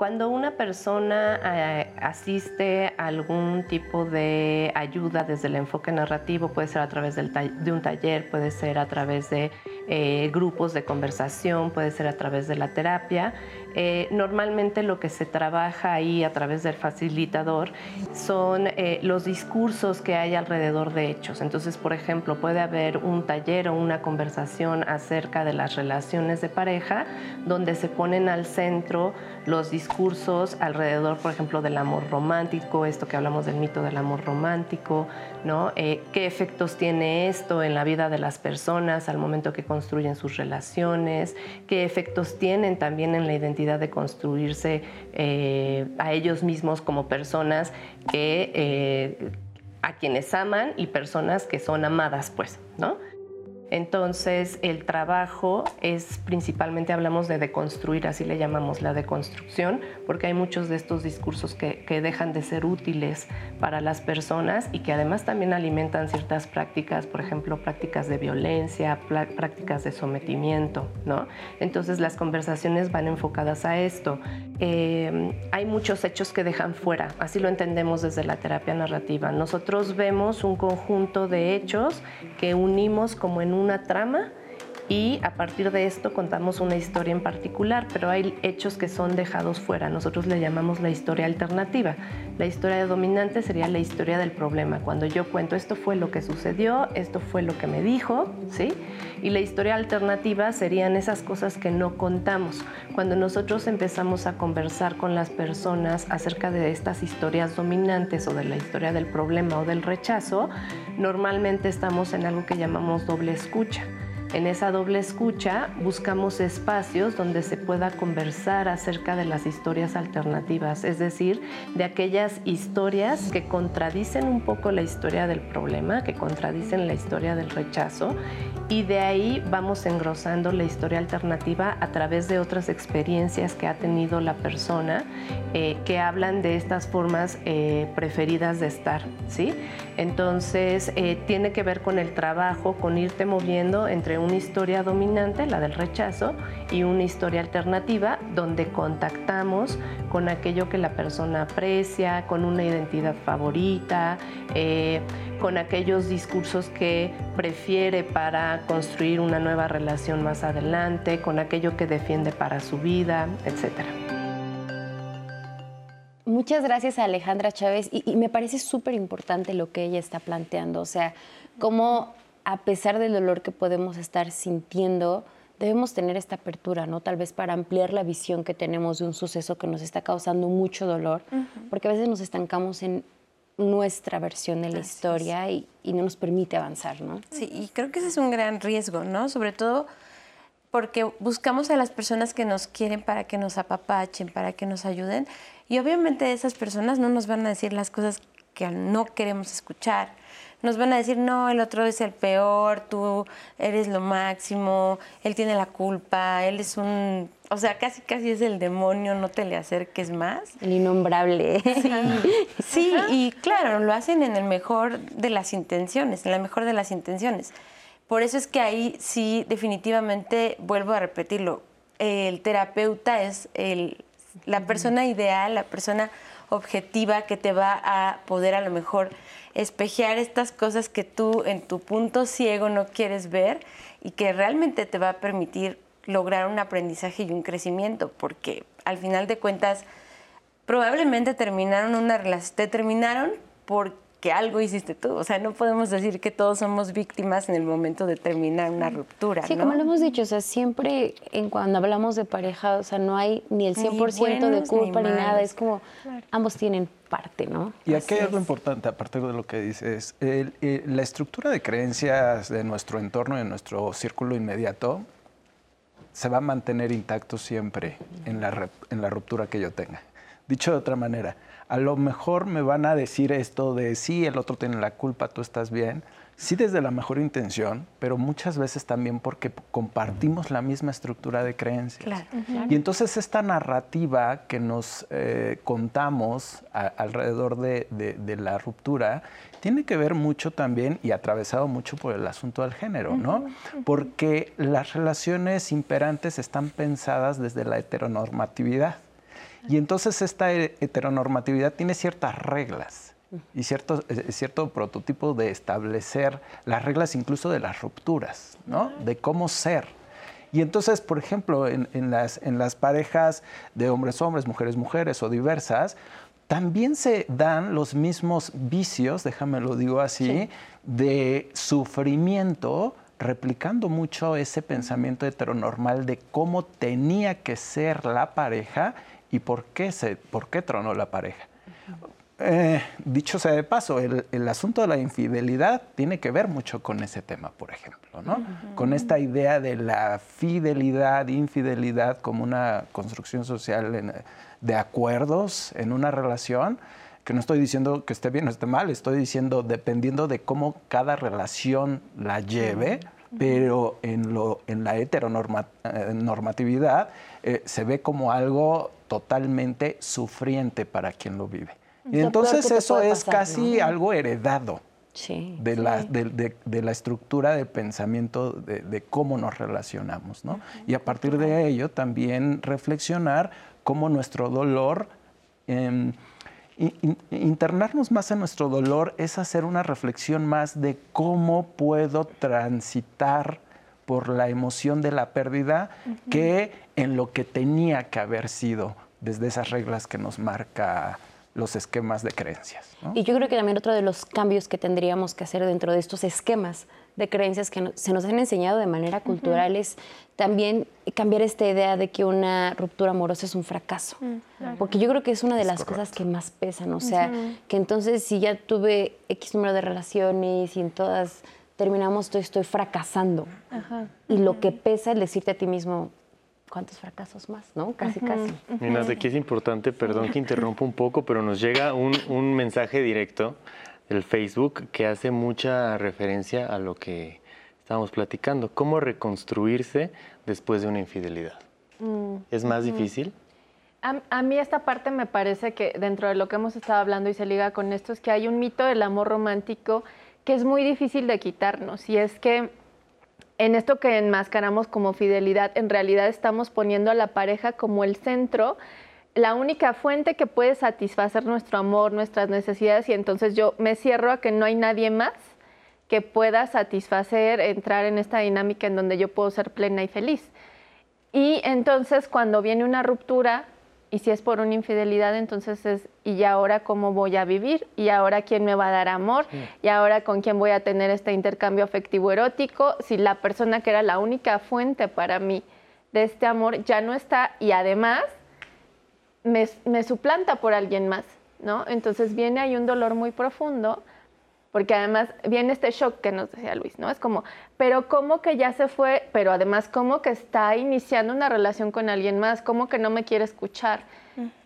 Cuando una persona eh, asiste a algún tipo de ayuda desde el enfoque narrativo, puede ser a través de un taller, puede ser a través de eh, grupos de conversación, puede ser a través de la terapia, eh, normalmente lo que se trabaja ahí a través del facilitador son los discursos que hay alrededor de hechos. Entonces, por ejemplo, puede haber un taller o una conversación acerca de las relaciones de pareja donde se ponen al centro los discursos alrededor, por ejemplo, del amor romántico, esto que hablamos del mito del amor romántico, ¿no? Eh, ¿Qué efectos tiene esto en la vida de las personas al momento que construyen sus relaciones? ¿Qué efectos tienen también en la identidad? de construirse eh, a ellos mismos como personas que, eh, a quienes aman y personas que son amadas, pues, ¿no? Entonces, el trabajo es principalmente, hablamos de deconstruir, así le llamamos la deconstrucción, porque hay muchos de estos discursos que, dejan de ser útiles para las personas y que además también alimentan ciertas prácticas, por ejemplo, prácticas de violencia, prácticas de sometimiento, ¿no? Entonces, las conversaciones van enfocadas a esto. Eh, hay muchos hechos que dejan fuera, así lo entendemos desde la terapia narrativa. Nosotros vemos un conjunto de hechos que unimos como en un una trama y a partir de esto contamos una historia en particular, pero hay hechos que son dejados fuera. Nosotros le llamamos la historia alternativa. La historia dominante sería la historia del problema. Cuando yo cuento esto fue lo que sucedió, esto fue lo que me dijo, ¿sí? Y la historia alternativa serían esas cosas que no contamos. Cuando nosotros empezamos a conversar con las personas acerca de estas historias dominantes o de la historia del problema o del rechazo, normalmente estamos en algo que llamamos doble escucha. En esa doble escucha buscamos espacios donde se pueda conversar acerca de las historias alternativas, es decir, de aquellas historias que contradicen un poco la historia del problema, que contradicen la historia del rechazo y de ahí vamos engrosando la historia alternativa a través de otras experiencias que ha tenido la persona eh, que hablan de estas formas eh, preferidas de estar, ¿sí? Entonces eh, tiene que ver con el trabajo, con irte moviendo entre una historia dominante, la del rechazo, y una historia alternativa donde contactamos con aquello que la persona aprecia, con una identidad favorita, eh, con aquellos discursos que prefiere para construir una nueva relación más adelante, con aquello que defiende para su vida, etcétera. Muchas gracias a Alejandra Chávez y, y me parece súper importante lo que ella está planteando, o sea, cómo a pesar del dolor que podemos estar sintiendo, debemos tener esta apertura, ¿no? Tal vez para ampliar la visión que tenemos de un suceso que nos está causando mucho dolor, porque a veces nos estancamos en nuestra versión de la Así historia y, y no nos permite avanzar, ¿no? Sí, y creo que ese es un gran riesgo, ¿no? Sobre todo porque buscamos a las personas que nos quieren para que nos apapachen, para que nos ayuden. Y obviamente esas personas no nos van a decir las cosas que no queremos escuchar. Nos van a decir, no, el otro es el peor, tú eres lo máximo, él tiene la culpa, él es un... O sea, casi, casi es el demonio, no te le acerques más. El innombrable. Sí, y claro, lo hacen en el mejor de las intenciones, en la mejor de las intenciones. Por eso es que ahí sí, definitivamente, vuelvo a repetirlo, el terapeuta es el, la persona ideal, la persona objetiva que te va a poder a lo mejor espejear estas cosas que tú en tu punto ciego no quieres ver y que realmente te va a permitir lograr un aprendizaje y un crecimiento, porque al final de cuentas probablemente terminaron una relación, te terminaron porque algo hiciste tú. O sea, no podemos decir que todos somos víctimas en el momento de terminar una ruptura. Sí, ¿no? como lo hemos dicho, o sea, siempre en cuando hablamos de pareja, o sea, no hay ni el Ni 100% de buenos culpa ni ni, nada, es como ambos tienen parte, ¿no? Y aquí hay algo importante, aparte de lo que dices, el- el- la estructura de creencias de nuestro entorno, de nuestro círculo inmediato, se va a mantener intacto siempre en la, en la ruptura que yo tenga. Dicho de otra manera, a lo mejor me van a decir esto de sí, el otro tiene la culpa, tú estás bien, sí desde la mejor intención, pero muchas veces también porque compartimos la misma estructura de creencias. Claro. Y entonces esta narrativa que nos eh, contamos a- alrededor de, de- de la ruptura tiene que ver mucho también y atravesado mucho por el asunto del género, ¿no? Porque las relaciones imperantes están pensadas desde la heteronormatividad. Y entonces esta he- heteronormatividad tiene ciertas reglas y cierto, eh, cierto prototipo de establecer las reglas incluso de las rupturas, ¿no? De cómo ser. Y entonces, por ejemplo, en, en las, en las parejas de hombres-hombres, mujeres-mujeres o diversas, también se dan los mismos vicios, déjame lo digo así, de sufrimiento, replicando mucho ese pensamiento heteronormal de cómo tenía que ser la pareja y por qué, se, por qué tronó la pareja. Eh, dicho sea de paso, el, el asunto de la infidelidad tiene que ver mucho con ese tema, por ejemplo, ¿no? Con esta idea de la fidelidad, infidelidad como una construcción social en- de acuerdos en una relación, que no estoy diciendo que esté bien o esté mal, estoy diciendo dependiendo de cómo cada relación la lleve, pero en, lo, en la heteronormatividad eh, se ve como algo totalmente sufriente para quien lo vive. Y lo entonces eso es pasar, casi ¿no? algo heredado Sí. de, la, de, de- de la estructura de pensamiento de, cómo nos relacionamos, ¿no? Y a partir de ello también reflexionar cómo nuestro dolor, em, internarnos más en nuestro dolor es hacer una reflexión más de cómo puedo transitar por la emoción de la pérdida que en lo que tenía que haber sido desde esas reglas que nos marca los esquemas de creencias. ¿no? Y yo creo que también otro de los cambios que tendríamos que hacer dentro de estos esquemas de creencias que no- se nos han enseñado de manera cultural es también cambiar esta idea de que una ruptura amorosa es un fracaso. Porque yo creo que es una de las cosas que más pesan. O sea, que entonces si ya tuve X número de relaciones y en todas terminamos, estoy, estoy fracasando. Y lo que pesa es decirte a ti mismo, ¿cuántos fracasos más? ¿No? Casi, casi. Mira, aquí es importante, perdón que interrumpa un poco, pero nos llega un, un mensaje directo del Facebook que hace mucha referencia a lo que estábamos platicando. ¿Cómo reconstruirse después de una infidelidad? ¿Es más difícil? A, a mí esta parte me parece que dentro de lo que hemos estado hablando y se liga con esto es que hay un mito del amor romántico que es muy difícil de quitarnos y es que en esto que enmascaramos como fidelidad, en realidad estamos poniendo a la pareja como el centro, la única fuente que puede satisfacer nuestro amor, nuestras necesidades y entonces yo me cierro a que no hay nadie más que pueda satisfacer, entrar en esta dinámica en donde yo puedo ser plena y feliz. Y entonces cuando viene una ruptura, Y si es por una infidelidad, entonces es, ¿y ahora cómo voy a vivir? ¿Y ahora quién me va a dar amor? ¿Y ahora con quién voy a tener este intercambio afectivo erótico? Si la persona que era la única fuente para mí de este amor ya no está y además me, me suplanta por alguien más, ¿no? Entonces viene ahí un dolor muy profundo porque además viene este shock que nos decía Luis, ¿no? Es como, pero ¿cómo que ya se fue? Pero además, ¿cómo que está iniciando una relación con alguien más? ¿Cómo que no me quiere escuchar?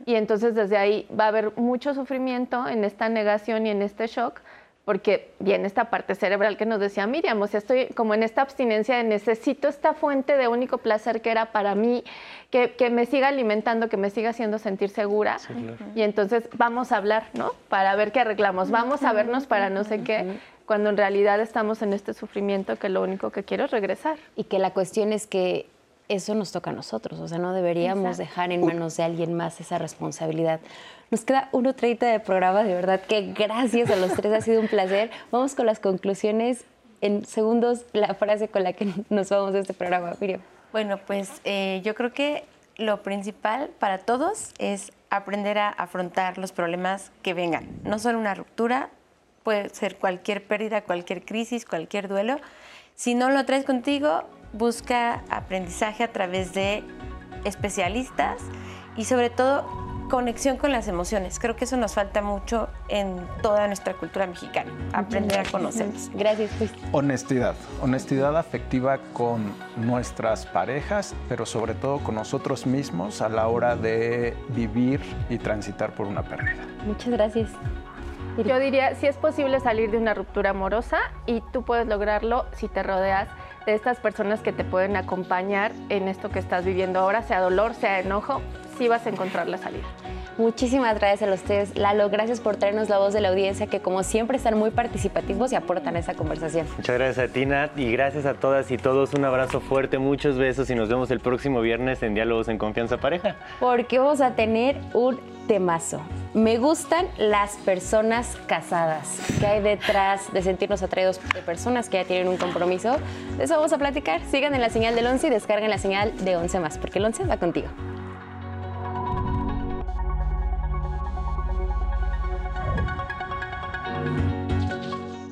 Y entonces desde ahí va a haber mucho sufrimiento en esta negación y en este shock, porque viene esta parte cerebral que nos decía Miriam, o sea, estoy como en esta abstinencia de necesito esta fuente de único placer que era para mí, que, que me siga alimentando, que me siga haciendo sentir segura. Y entonces vamos a hablar, ¿no? Para ver qué arreglamos, vamos a vernos para no sé qué, cuando en realidad estamos en este sufrimiento que lo único que quiero es regresar. Y que la cuestión es que eso nos toca a nosotros, o sea, no deberíamos dejar en manos de alguien más esa responsabilidad. Nos queda 1.30 de programa, de verdad que gracias a los tres, ha sido un placer. Vamos con las conclusiones en segundos, la frase con la que nos vamos de este programa, Miriam. Bueno, pues eh, yo creo que lo principal para todos es aprender a afrontar los problemas que vengan. No solo una ruptura, puede ser cualquier pérdida, cualquier crisis, cualquier duelo. Si no lo traes contigo, busca aprendizaje a través de especialistas y sobre todo conexión con las emociones. Creo que eso nos falta mucho en toda nuestra cultura mexicana, aprender a conocernos. Gracias, Luis. Honestidad, honestidad afectiva con nuestras parejas, pero sobre todo con nosotros mismos a la hora de vivir y transitar por una pérdida. Muchas gracias. Yo diría, si es posible salir de una ruptura amorosa y tú puedes lograrlo si te rodeas de estas personas que te pueden acompañar en esto que estás viviendo ahora, sea dolor, sea enojo, sí vas a encontrar la salida. Muchísimas gracias a ustedes. Lalo, gracias por traernos la voz de la audiencia, que como siempre están muy participativos y aportan a esa conversación. Muchas gracias a ti, Nat, y gracias a todas y todos. Un abrazo fuerte, muchos besos y nos vemos el próximo viernes en Diálogos en Confianza Pareja. Porque vamos a tener un temazo. Me gustan las personas casadas. ¿Qué hay detrás de sentirnos atraídos de personas que ya tienen un compromiso? De eso vamos a platicar. Sigan en la señal del 11 y descarguen la señal de 11 más, porque el 11 va contigo.